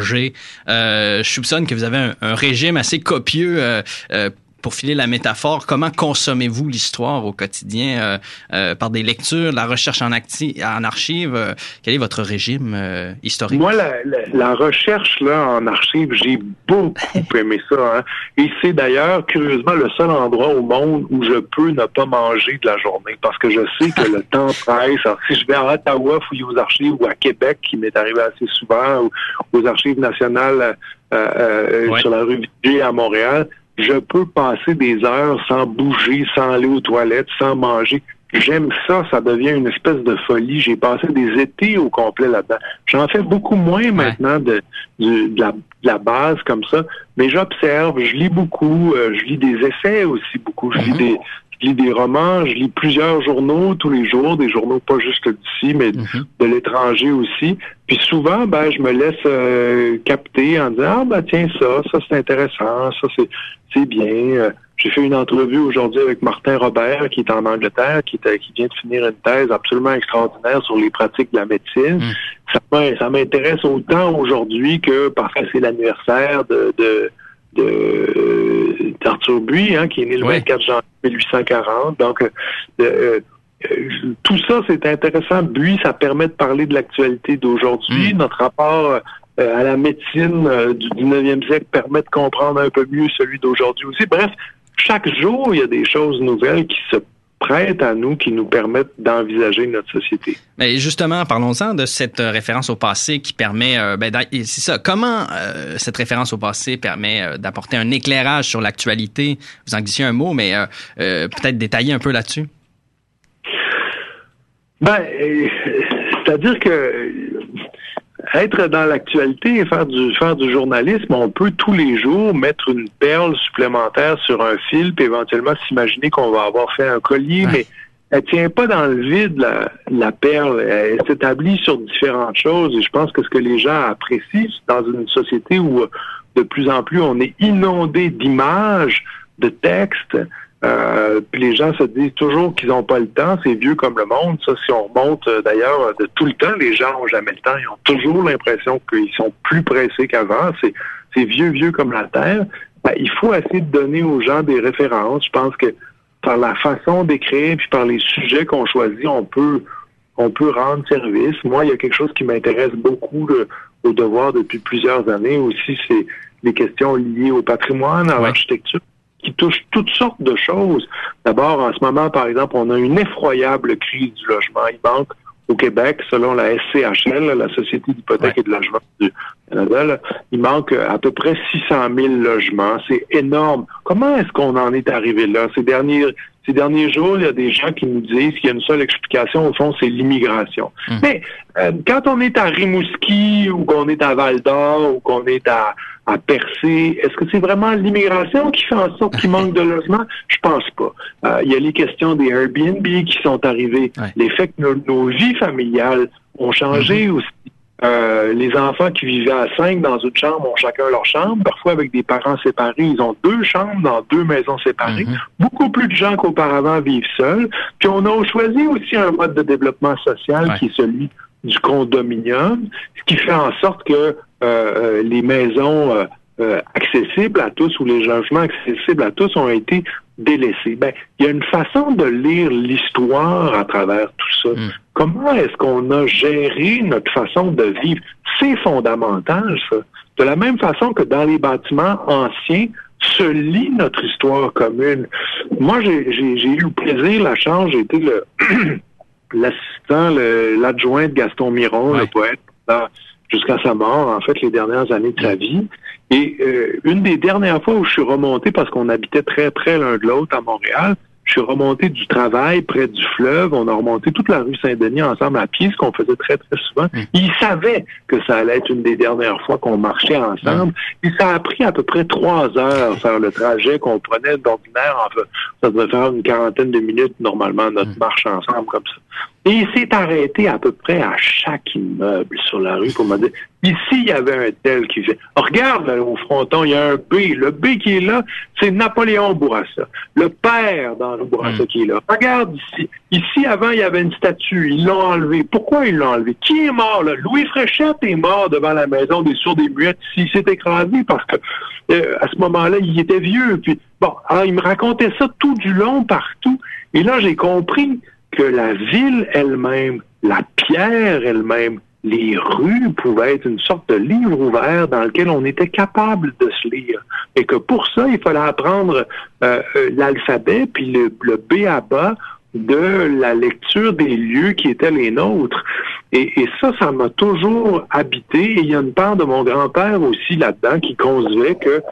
euh, je soupçonne que vous avez un, régime assez copieux euh, euh, pour filer la métaphore, comment consommez-vous l'histoire au quotidien euh, euh, par des lectures, la recherche en, acti en archives? Euh, quel est votre régime euh, historique? Moi, la, la, la, recherche là en archives, j'ai beaucoup aimé ça. Hein. Et c'est d'ailleurs, curieusement, le seul endroit au monde où je peux ne pas manger de la journée parce que je sais que le temps presse. Alors, si je vais à Ottawa fouiller aux archives ou à Québec, qui m'est arrivé assez souvent, ou aux archives nationales euh, ouais. sur la rue Vigier à Montréal, je peux passer des heures sans bouger, sans aller aux toilettes, sans manger. J'aime ça, ça devient une espèce de folie. J'ai passé des étés au complet là-dedans. J'en fais beaucoup moins maintenant de, de, de, la, de, la, base comme ça, mais j'observe, je lis beaucoup, euh, je lis des essais aussi beaucoup, je lis mm-hmm. des je lis des romans, je lis plusieurs journaux tous les jours, des journaux pas juste d'ici, mais mm-hmm. de l'étranger aussi. Puis souvent, ben, je me laisse euh, capter en disant Ah ben tiens, ça, ça c'est intéressant, ça c'est c'est bien. Euh, j'ai fait une entrevue aujourd'hui avec Martin Robert, qui est en Angleterre, qui, est, qui vient de finir une thèse absolument extraordinaire sur les pratiques de la médecine. Mm. Ça m'intéresse autant aujourd'hui que parce que c'est l'anniversaire de, de de d'Arthur Buis, hein, qui est né le 24 janvier 1840. Donc, euh, euh, tout ça, c'est intéressant. Buis, ça permet de parler de l'actualité d'aujourd'hui. Mm. Notre rapport euh, à la médecine euh, du 19e siècle permet de comprendre un peu mieux celui d'aujourd'hui aussi. Bref, chaque jour, il y a des choses nouvelles qui se prêtent à nous, qui nous permettent d'envisager notre société. Mais justement, parlons-en de cette référence au passé qui permet, euh, ben, c'est ça, comment euh, cette référence au passé permet euh, d'apporter un éclairage sur l'actualité? Vous en glissez un mot, mais euh, peut-être détailler un peu là-dessus. Ben, c'est-à-dire que être dans l'actualité et faire du faire du journalisme, on peut tous les jours mettre une perle supplémentaire sur un fil, puis éventuellement s'imaginer qu'on va avoir fait un collier, ouais. mais elle tient pas dans le vide la, la perle. Elle s'établit sur différentes choses. Et je pense que ce que les gens apprécient dans une société où de plus en plus on est inondé d'images, de textes, euh, puis les gens se disent toujours qu'ils n'ont pas le temps, c'est vieux comme le monde. Ça, si on remonte euh, d'ailleurs de tout le temps, les gens n'ont jamais le temps. Ils ont toujours l'impression qu'ils sont plus pressés qu'avant. C'est, c'est vieux, vieux comme la terre. Ben, il faut essayer de donner aux gens des références. Je pense que par la façon d'écrire puis par les sujets qu'on choisit, on peut on peut rendre service. Moi, il y a quelque chose qui m'intéresse beaucoup le, au devoir depuis plusieurs années aussi, c'est les questions liées au patrimoine, à ouais. l'architecture qui touche toutes sortes de choses. D'abord, en ce moment, par exemple, on a une effroyable crise du logement. Il manque au Québec, selon la SCHL, la Société d'hypothèque ouais. et de logement du Canada, là, il manque à peu près 600 000 logements. C'est énorme. Comment est-ce qu'on en est arrivé là? Ces derniers, ces derniers jours, il y a des gens qui nous disent qu'il y a une seule explication, au fond, c'est l'immigration. Mmh. Mais euh, quand on est à Rimouski ou qu'on est à Val d'Or ou qu'on est à, à percer. Est-ce que c'est vraiment l'immigration qui fait en sorte qu'il manque de logement? Je pense pas. Euh, il y a les questions des Airbnb qui sont arrivées, ouais. les faits que nos, nos, vies familiales ont changé -hmm. aussi. Euh, les enfants qui vivaient à cinq dans une chambre ont chacun leur chambre. Parfois, avec des parents séparés, ils ont deux chambres dans deux maisons séparées. Mm -hmm. Beaucoup plus de gens qu'auparavant vivent seuls. Puis on a choisi aussi un mode de développement social ouais. qui est celui du condominium, ce qui fait en sorte que euh, les maisons euh, euh, accessibles à tous ou les logements accessibles à tous ont été délaissés. Ben, il y a une façon de lire l'histoire à travers tout ça. Mm. Comment est-ce qu'on a géré notre façon de vivre? C'est fondamental, ça. De la même façon que dans les bâtiments anciens, se lie notre histoire commune. Moi, j'ai eu le plaisir, la chance, j'ai été le l'assistant, l'adjoint de Gaston Miron, le poète, jusqu'à sa mort, en fait, les dernières années de sa vie. Et euh, une des dernières fois où je suis remonté, parce qu'on habitait très près l'un de l'autre à Montréal, je suis remonté du travail près du fleuve. On a remonté toute la rue Saint-Denis ensemble à pied, ce qu'on faisait très, très souvent. Mm. Il savait que ça allait être une des dernières fois qu'on marchait ensemble. Et ça a pris à peu près trois heures faire le trajet qu'on prenait d'ordinaire. Ça devait faire une quarantaine de minutes normalement notre mm. marche ensemble comme ça. Et il s'est arrêté à peu près à chaque immeuble sur la rue pour me dire, ici, il y avait un tel qui fait, regarde au fronton, il y a un B. Le B qui est là, c'est Napoléon Bourassa. Le père d'Henri Bourassa hmm. qui est là. Regarde ici. Ici, avant, il y avait une statue. Ils l'ont enlevé. Pourquoi ils l'ont enlevé? Qui est mort là? Louis Fréchette est mort devant la maison des sourds des muettes. S'il s'est écrasé parce que euh, à ce moment-là, il était vieux. Puis bon, alors il me racontait ça tout du long partout. Et là, j'ai compris que la ville elle-même, la pierre elle-même, les rues pouvaient être une sorte de livre ouvert dans lequel on était capable de se lire. Et que pour ça, il fallait apprendre euh, euh, l'alphabet, puis le, le B à bas de la lecture des lieux qui étaient les nôtres. Et, ça, ça m'a toujours habité. Et il y a une part de mon grand-père aussi là-dedans qui concevait qu'il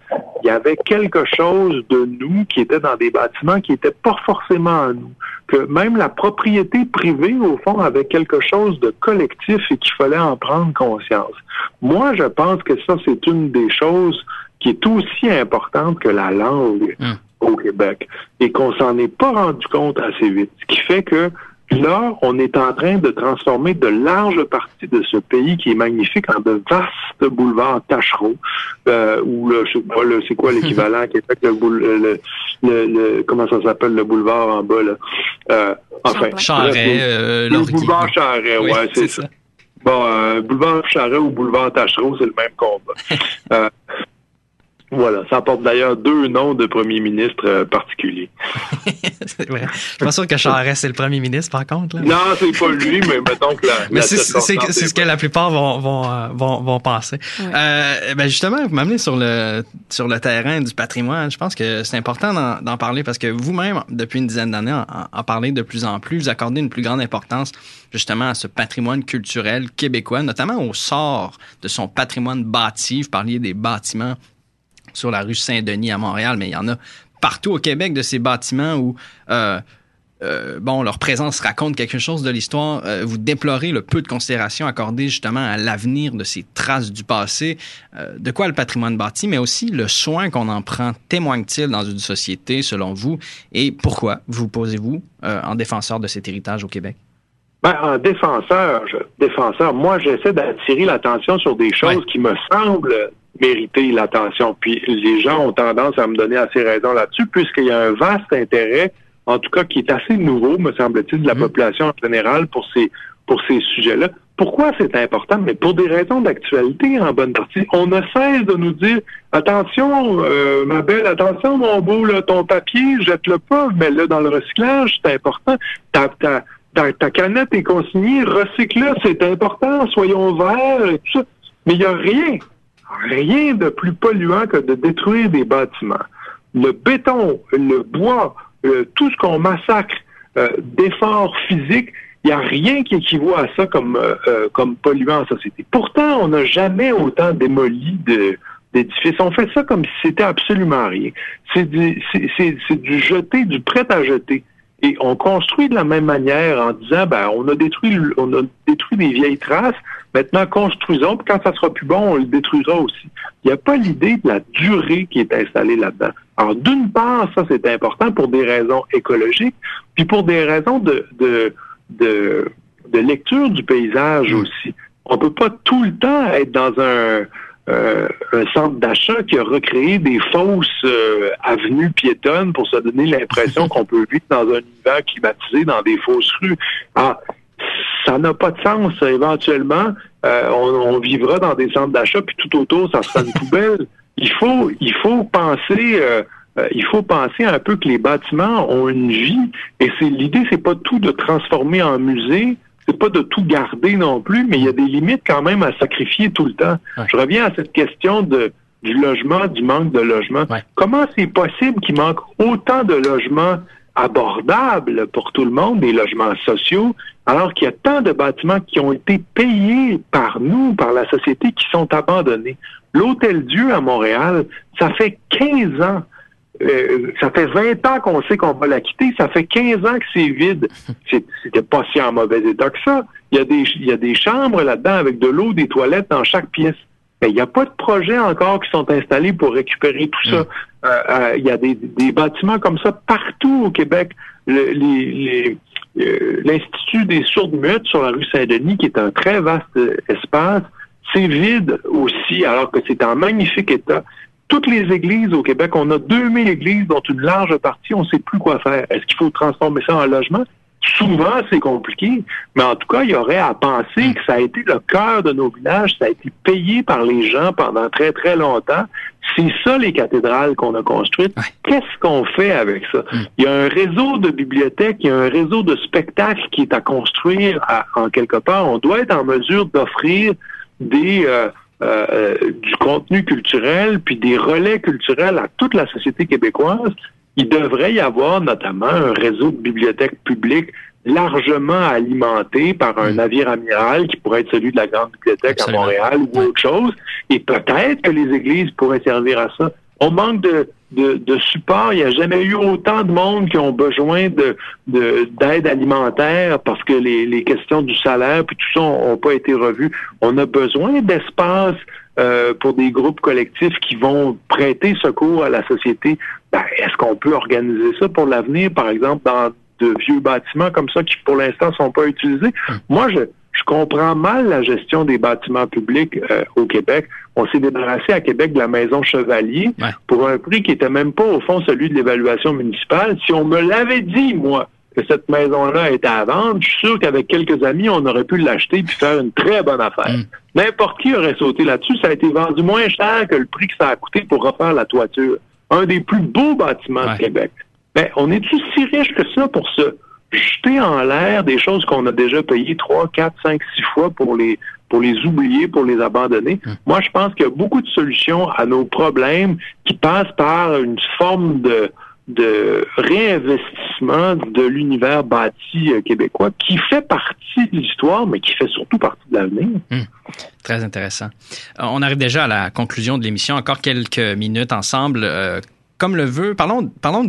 y avait quelque chose de nous qui était dans des bâtiments qui n'étaient pas forcément à nous. Que même la propriété privée, au fond, avait quelque chose de collectif et qu'il fallait en prendre conscience. Moi, je pense que ça, c'est une des choses qui est aussi importante que la langue. Hum au Québec et qu'on s'en est pas rendu compte assez vite. Ce qui fait que là, on est en train de transformer de larges parties de ce pays qui est magnifique en de vastes boulevards tachereaux, euh, ou je sais pas, c'est quoi l'équivalent qui est fait le, le, comment ça s'appelle le boulevard en bas là? Euh, enfin, Charret, euh, le boulevard Charret, ouais, c'est ça. Bon, euh, boulevard Charret ou boulevard Tachereau, c'est le même combat. euh, voilà, ça porte d'ailleurs deux noms de premiers ministres euh, particuliers. c'est vrai. Je suis pas sûr que Charest c'est le premier ministre, par contre. Là. Non, c'est pas lui, mais mettons que la. Mais c'est ce que la plupart vont, vont, euh, vont, vont penser. Euh, ben justement, vous m'amenez sur le, sur le terrain du patrimoine. Je pense que c'est important d'en parler parce que vous-même, depuis une dizaine d'années, en, en, parlez de plus en plus. Vous accordez une plus grande importance justement à ce patrimoine culturel québécois, notamment au sort de son patrimoine bâti. Vous parliez des bâtiments sur la rue Saint-Denis à Montréal, mais il y en a partout au Québec de ces bâtiments où euh, euh, bon, leur présence raconte quelque chose de l'histoire. Euh, vous déplorez le peu de considération accordée justement à l'avenir de ces traces du passé. de quoi le patrimoine bâti, mais aussi le soin qu'on en prend témoigne-t-il dans une société, selon vous, et pourquoi vous posez-vous en défenseur de cet héritage au Québec? Ben, en défenseur, défenseur, moi, j'essaie d'attirer l'attention sur des choses qui me semblent mériter l'attention. Puis les gens ont tendance à me donner assez raison là-dessus, puisqu'il y a un vaste intérêt, en tout cas qui est assez nouveau, me semble-t-il, de la mhm. population en général pour ces pour ces sujets-là. Pourquoi c'est important? Mais pour des raisons d'actualité en bonne partie. On ne cesse de nous dire attention, euh, ma belle, attention, mon beau, là, ton papier, jette-le pas, mets-le dans le recyclage, c'est important. Ta, ta, ta, ta, canette est consignée, recycle-le, c'est important, soyons verts et tout ça. Mais il n'y a rien rien de plus polluant que de détruire des bâtiments. Le béton, le bois, euh, tout ce qu'on massacre euh, d'efforts physiques, il n'y a rien qui équivaut à ça comme, euh, comme polluant en société. Pourtant, on n'a jamais autant démoli d'édifices. On fait ça comme si c'était absolument rien. C'est du, c'est, du jeté, du prêt à jeter. Et on construit de la même manière en disant, ben, on a détruit, on a détruit des vieilles traces, Maintenant, construisons, puis quand ça sera plus bon, on le détruira aussi. Il n'y a pas l'idée de la durée qui est installée là-dedans. Alors, d'une part, ça, c'est important pour des raisons écologiques, puis pour des raisons de, de, de, lecture du paysage mm. aussi. On peut pas tout le temps être dans un, euh, un centre d'achat qui a recréé des fausses euh, avenues piétonnes pour se donner l'impression qu'on peut vivre dans un univers climatisé dans des fausses rues. Ah, ça n'a pas de sens. Éventuellement, euh, on, vivra dans des centres d'achat, puis tout autour, ça sera une poubelle. Il faut, il faut penser, euh, euh, il faut penser un peu que les bâtiments ont une vie. Et c'est l'idée, c'est pas tout de transformer en musée, c'est pas de tout garder non plus, mais il y a des limites quand même à sacrifier tout le temps. Je reviens à cette question de du logement, du manque de logement. Comment c'est possible qu'il manque autant de logements abordables pour tout le monde, des logements sociaux, alors qu'il y a tant de bâtiments qui ont été payés par nous, par la société, qui sont abandonnés? L'Hôtel Dieu à Montréal, ça fait 15 ans euh, ça fait 20 ans qu'on sait qu'on va la quitter. Ça fait 15 ans que c'est vide. C'était pas si en mauvais état que ça. Il y a des, il y a des chambres là-dedans avec de l'eau, des toilettes dans chaque pièce. Mais il n'y a pas de projet encore qui sont installés pour récupérer tout ça. Mm. Euh, euh, il y a des, des, bâtiments comme ça partout au Québec. L'Institut des sourdes muettes sur la rue Saint-Denis, qui est un très vaste espace, c'est vide aussi, alors que c'est en magnifique état toutes les églises au Québec, on a 2000 églises dont une large partie, on ne sait plus quoi faire. Est-ce qu'il faut transformer ça en logement? Souvent, c'est compliqué, mais en tout cas, il y aurait à penser que ça a été le cœur de nos villages, ça a été payé par les gens pendant très, très longtemps. C'est ça, les cathédrales qu'on a construites. Qu'est-ce qu'on fait avec ça? Mm. Il y a un réseau de bibliothèques, il y a un réseau de spectacles qui est à construire en quelque part. On doit être en mesure d'offrir des... Euh, euh, euh, du contenu culturel, puis des relais culturels à toute la société québécoise, il devrait y avoir notamment un réseau de bibliothèques publiques largement alimenté par un mm. navire amiral qui pourrait être celui de la Grande Bibliothèque à Montréal ou autre chose. Et peut-être que les églises pourraient servir à ça. On manque de, de, support. Il n'y a jamais eu autant de monde qui ont besoin de d'aide alimentaire parce que les, les questions du salaire puis tout ça n'ont pas été revues. On a besoin d'espace euh, pour des groupes collectifs qui vont prêter secours à la société. Ben, Est-ce qu'on peut organiser ça pour l'avenir, par exemple, dans de vieux bâtiments comme ça qui, pour l'instant, sont pas utilisés? Hum. Moi, je, je comprends mal la gestion des bâtiments publics euh, au Québec. On s'est débarrassé à Québec de la maison Chevalier pour un prix qui était même pas au fond celui de l'évaluation municipale. Si on me l'avait dit, moi, que cette maison-là était à vendre, je suis sûr qu'avec quelques amis, on aurait pu l'acheter puis faire une très bonne affaire. Mm. N'importe qui aurait sauté là-dessus. Ça a été vendu moins cher que le prix que ça a coûté pour refaire la toiture. Un des plus beaux bâtiments de Québec. Mais on est-tu si riche que ça pour ça? Jeter en l'air des choses qu'on a déjà payées trois, quatre, cinq, six fois pour les pour les oublier, pour les abandonner. Hum. Moi, je pense qu'il y a beaucoup de solutions à nos problèmes qui passent par une forme de de réinvestissement de l'univers bâti euh, québécois qui fait partie de l'histoire, mais qui fait surtout partie de l'avenir. Hum. Très intéressant. Euh, on arrive déjà à la conclusion de l'émission. Encore quelques minutes ensemble. Euh, comme le veut, parlons, parlons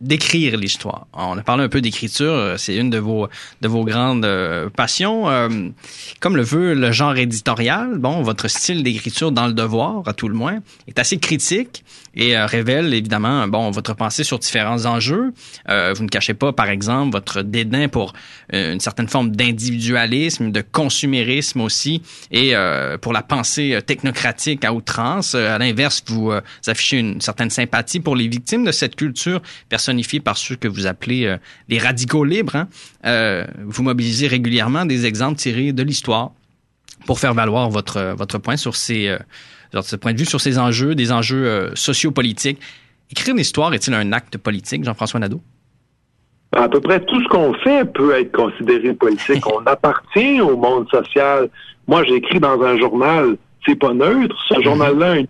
d'écrire l'histoire. On a parlé un peu d'écriture, euh, c'est une de vos, de vos grandes euh, passions. Euh, comme le veut le genre éditorial, bon, votre style d'écriture dans le devoir, à tout le moins, est assez critique et révèle évidemment, bon, votre pensée sur différents enjeux. vous ne cachez pas, par exemple, votre dédain pour une certaine forme d'individualisme, de consumérisme aussi, et pour la pensée technocratique à outrance. À l'inverse, vous affichez une certaine sympathie pour les victimes de cette culture personnifiée par ceux que vous appelez euh, les radicaux libres. Hein. Euh, vous mobilisez régulièrement des exemples tirés de l'histoire pour faire valoir votre, votre point sur ces, euh, votre point de vue sur ces enjeux, des enjeux sociopolitiques. Écrire une histoire est-il un acte politique, Jean-François Nadeau? À peu près tout ce qu'on fait peut être considéré politique. On appartient au monde social. Moi, j'écris dans un journal, c'est pas neutre. Ce mhm. journal-là a une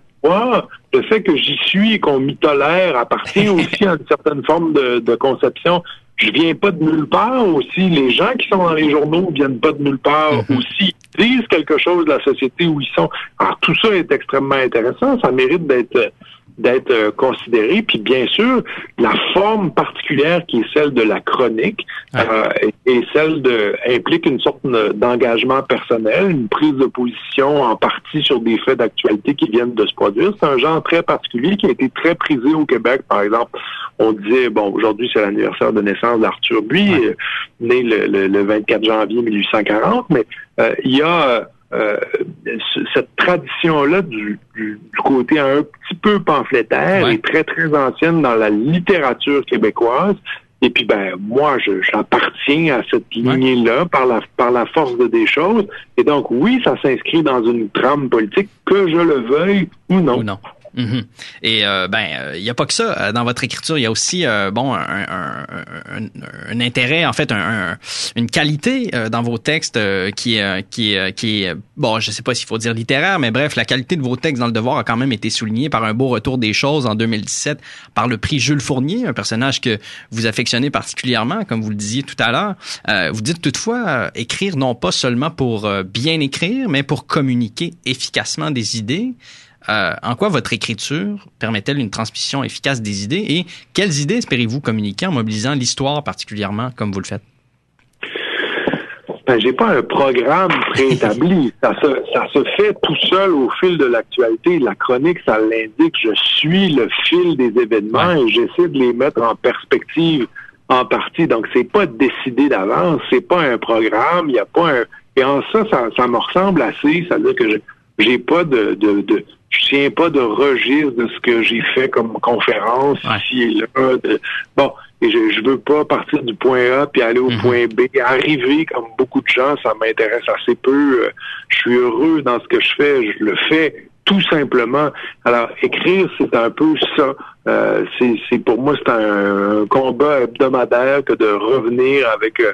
le fait que j'y suis et qu'on m'y tolère appartient aussi à une certaine forme de, conception. Je viens pas de nulle part aussi. Les gens qui sont dans les journaux viennent pas de nulle part mm-hmm. aussi. Disent quelque chose de la société où ils sont. Alors tout ça est extrêmement intéressant. Ça mérite d'être d'être euh, considéré. Puis bien sûr, la forme particulière qui est celle de la chronique euh, et celle de implique une sorte d'engagement personnel, une prise de position en partie sur des faits d'actualité qui viennent de se produire. C'est un genre très particulier qui a été très prisé au Québec, par exemple. On disait, bon, aujourd'hui c'est l'anniversaire de naissance d'Arthur Buis, euh, né le, le, 24 janvier 1840, mais il y a euh, cette tradition-là du, côté un petit peu pamphlétaire est très, très ancienne dans la littérature québécoise. Et puis, ben, moi, j'appartiens à cette lignée-là par la, par la force de des choses. Et donc, oui, ça s'inscrit dans une trame politique, que je le veuille ou non. non. Mhm. Et euh, ben, il n'y a pas que ça dans votre écriture. Il y a aussi bon un, intérêt, en fait, une qualité dans vos textes qui qui qui est bon, je sais pas s'il faut dire littéraire, mais bref, la qualité de vos textes dans le Devoir a quand même été soulignée par un beau retour des choses en 2017 par le prix Jules Fournier, un personnage que vous affectionnez particulièrement, comme vous le disiez tout à l'heure. vous dites toutefois écrire non pas seulement pour bien écrire, mais pour communiquer efficacement des idées. Euh, en quoi votre écriture permet-elle une transmission efficace des idées et quelles idées espérez-vous communiquer en mobilisant l'histoire particulièrement comme vous le faites? Ben, j'ai pas un programme préétabli. ça, se, ça se fait tout seul au fil de l'actualité. La chronique, ça l'indique. Je suis le fil des événements et j'essaie de les mettre en perspective en partie. Donc, c'est pas décidé d'avance. C'est pas un programme. Il n'y a pas un, et en ça, ça, ça me ressemble assez. C'est-à-dire que je, j'ai pas de, de, de je tiens pas de registre de ce que j'ai fait comme conférence ici et là. bon, et je, je veux pas partir du point A puis aller au mhm. point B. Arriver comme beaucoup de gens, ça m'intéresse assez peu. Euh, je suis heureux dans ce que je fais, je le fais tout simplement. Alors, écrire, c'est un peu ça. Euh, c'est pour moi, c'est un, combat hebdomadaire que de revenir avec euh,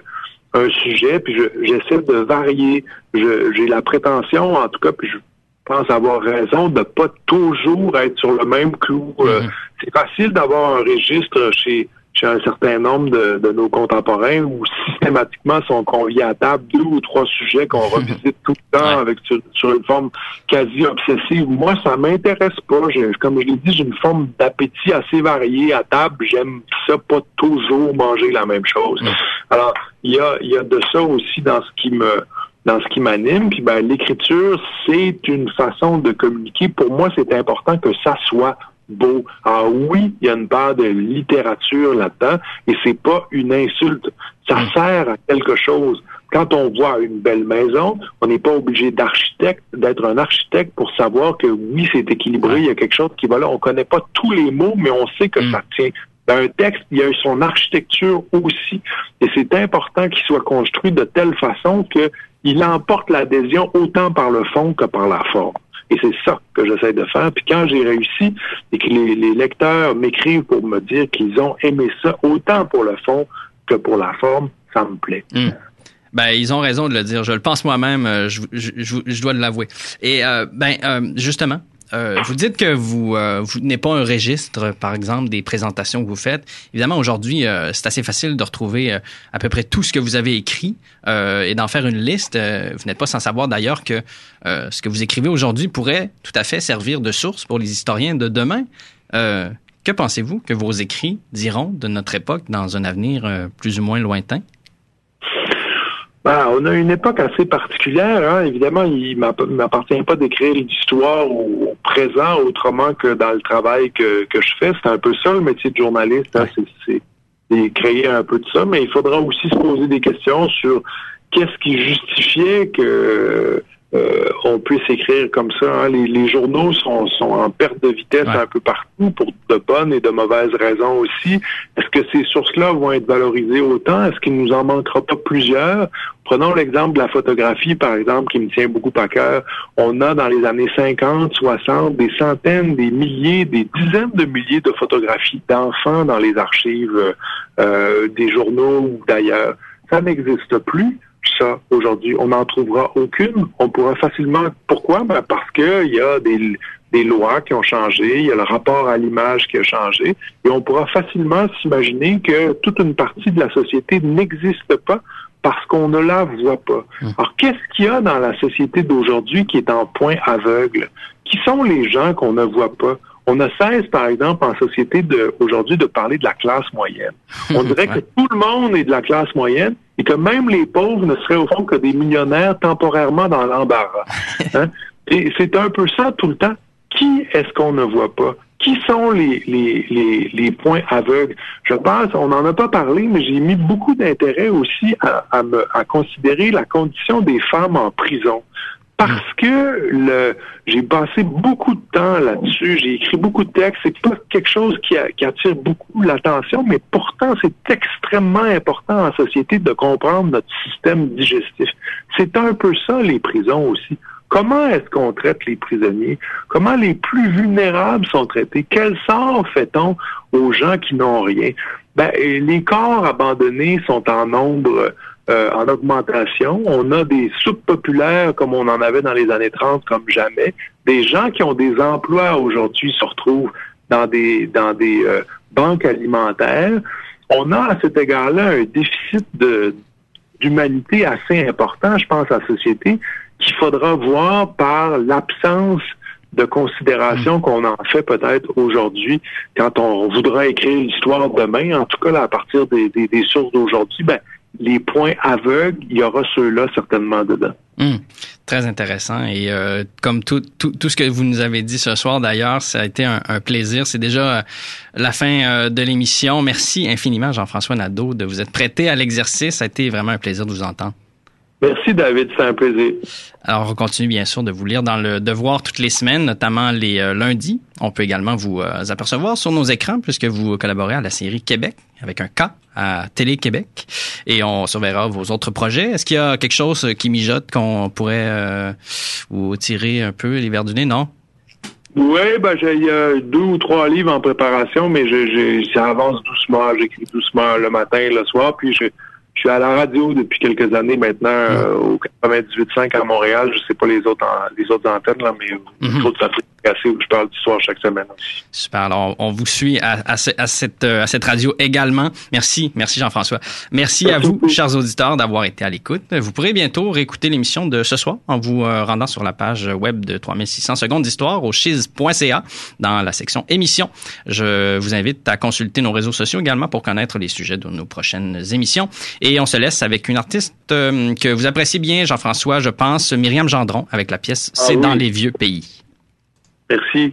un sujet, puis j'essaie de varier. J'ai la prétention, en tout cas, puis je pense avoir raison de pas toujours être sur le même clou. Euh, mm-hmm. c'est facile d'avoir un registre chez chez un certain nombre de, de, nos contemporains où systématiquement sont conviés à table deux ou trois sujets qu'on revisite tout le temps avec sur, une forme quasi obsessive. Moi, ça m'intéresse pas. comme je l'ai dit, j'ai une forme d'appétit assez varié à table. J'aime ça pas toujours manger la même chose. Alors, il y a, il y a de ça aussi dans ce qui me dans ce qui m'anime. Puis ben, l'écriture, c'est une façon de communiquer. Pour moi, c'est important que ça soit beau. Ah oui, il y a une part de littérature là-dedans, et c'est pas une insulte. Ça mm. sert à quelque chose. Quand on voit une belle maison, on n'est pas obligé d'architecte, d'être un architecte pour savoir que oui, c'est équilibré, il y a quelque chose qui va là. On connaît pas tous les mots, mais on sait que mm. ça tient. Un texte, il y a son architecture aussi. Et c'est important qu'il soit construit de telle façon qu'il emporte l'adhésion autant par le fond que par la forme. Et c'est ça que j'essaie de faire. Puis quand j'ai réussi et que les, lecteurs m'écrivent pour me dire qu'ils ont aimé ça autant pour le fond que pour la forme, ça me plaît. Hmm. Ben, ils ont raison de le dire. Je le pense moi-même. Euh, je, je, dois l'avouer. Et euh, ben, euh, justement, euh, vous dites que vous euh, n'avez pas un registre, par exemple, des présentations que vous faites. Évidemment, aujourd'hui, euh, c'est assez facile de retrouver à peu près tout ce que vous avez écrit et d'en faire une liste. vous n'êtes pas sans savoir d'ailleurs que ce que vous écrivez aujourd'hui pourrait tout à fait servir de source pour les historiens de demain. que pensez-vous que vos écrits diront de notre époque dans un avenir plus ou moins lointain? Ben, on a une époque assez particulière. Hein. Évidemment, il ne m'appartient pas d'écrire l'histoire au, présent autrement que dans le travail que, que je fais. C'est un peu ça le métier de journaliste. Hein. C'est créer un peu de ça. Mais il faudra aussi se poser des questions sur qu'est-ce qui justifiait que euh, on puisse écrire comme ça. Hein. Les, journaux sont, sont, en perte de vitesse un peu partout pour de bonnes et de mauvaises raisons aussi. Est-ce que ces sources-là vont être valorisées autant? Est-ce qu'il nous en manquera pas plusieurs? Prenons l'exemple de la photographie, par exemple, qui me tient beaucoup à cœur. On a dans les années 50, 60, des centaines, des milliers, des dizaines de milliers de photographies d'enfants dans les archives euh, des journaux ou d'ailleurs. Ça n'existe plus ça aujourd'hui. On n'en trouvera aucune. On pourra facilement. Pourquoi? Ben parce qu'il y a des, des lois qui ont changé, il y a le rapport à l'image qui a changé, et on pourra facilement s'imaginer que toute une partie de la société n'existe pas parce qu'on ne la voit pas. Hum. Alors, qu'est-ce qu'il y a dans la société d'aujourd'hui qui est en point aveugle? Qui sont les gens qu'on ne voit pas? On ne cesse, par exemple, en société aujourd'hui de parler de la classe moyenne. On dirait que tout le monde est de la classe moyenne et que même les pauvres ne seraient au fond que des millionnaires temporairement dans l'embarras. Hein? Et c'est un peu ça tout le temps. Qui est-ce qu'on ne voit pas? Qui sont les, les, les, les, points aveugles? Je pense, on n'en a pas parlé, mais j'ai mis beaucoup d'intérêt aussi à, à, me, à considérer la condition des femmes en prison parce que le, j'ai passé beaucoup de temps là-dessus, j'ai écrit beaucoup de textes, c'est pas quelque chose qui, attire beaucoup l'attention, mais pourtant c'est extrêmement important en société de comprendre notre système digestif. C'est un peu ça les prisons aussi. Comment est-ce qu'on traite les prisonniers? Comment les plus vulnérables sont traités? Quel sort fait-on aux gens qui n'ont rien? Ben, les corps abandonnés sont en nombre euh, en augmentation. On a des soupes populaires comme on en avait dans les années 30 comme jamais. Des gens qui ont des emplois aujourd'hui se retrouvent dans des dans des euh, banques alimentaires. On a à cet égard-là un déficit de d'humanité assez important, je pense, à la société, qu'il faudra voir par l'absence de considération mm. qu'on en fait peut-être aujourd'hui quand on voudra écrire l'histoire demain, en tout cas là, à partir des, des, sources d'aujourd'hui, ben, les points aveugles, il y aura ceux-là certainement dedans. Mm. Très intéressant. Et euh, comme tout, tout, tout, ce que vous nous avez dit ce soir, d'ailleurs, ça a été un, un plaisir. C'est déjà euh, la fin euh, de l'émission. Merci infiniment, Jean-François Nadeau, de vous être prêté à l'exercice. Ça a été vraiment un plaisir de vous entendre. Merci David, c'est un plaisir. Alors, on continue bien sûr de vous lire dans le Devoir toutes les semaines, notamment les euh, lundis. On peut également vous euh, apercevoir sur nos écrans puisque vous collaborez à la série Québec avec un K à Télé-Québec et on surveillera vos autres projets. Est-ce qu'il y a quelque chose qui mijote qu'on pourrait euh, vous tirer un peu les verres du nez? Non? Oui, ben a deux ou trois livres en préparation, mais je, ça avance doucement. J'écris doucement le matin et le soir, puis je je suis à la radio depuis quelques années maintenant euh, au 98.5 à Montréal. Je sais pas les autres les autres antennes là, mais mm -hmm. Où je parle d'histoire chaque semaine aussi. Super. Alors on vous suit à, à, à, cette euh, à cette radio également. Merci, merci Jean-François. Merci, à vous, chers auditeurs, d'avoir été à l'écoute. Vous pourrez bientôt réécouter l'émission de ce soir en vous euh, rendant sur la page web de 3600 secondes d'histoire au chiz.ca dans la section émissions. Je vous invite à consulter nos réseaux sociaux également pour connaître les sujets de nos prochaines émissions. Et on se laisse avec une artiste euh, que vous appréciez bien, Jean-François, je pense, Myriam Gendron, avec la pièce ah C'est dans les vieux pays. Merci.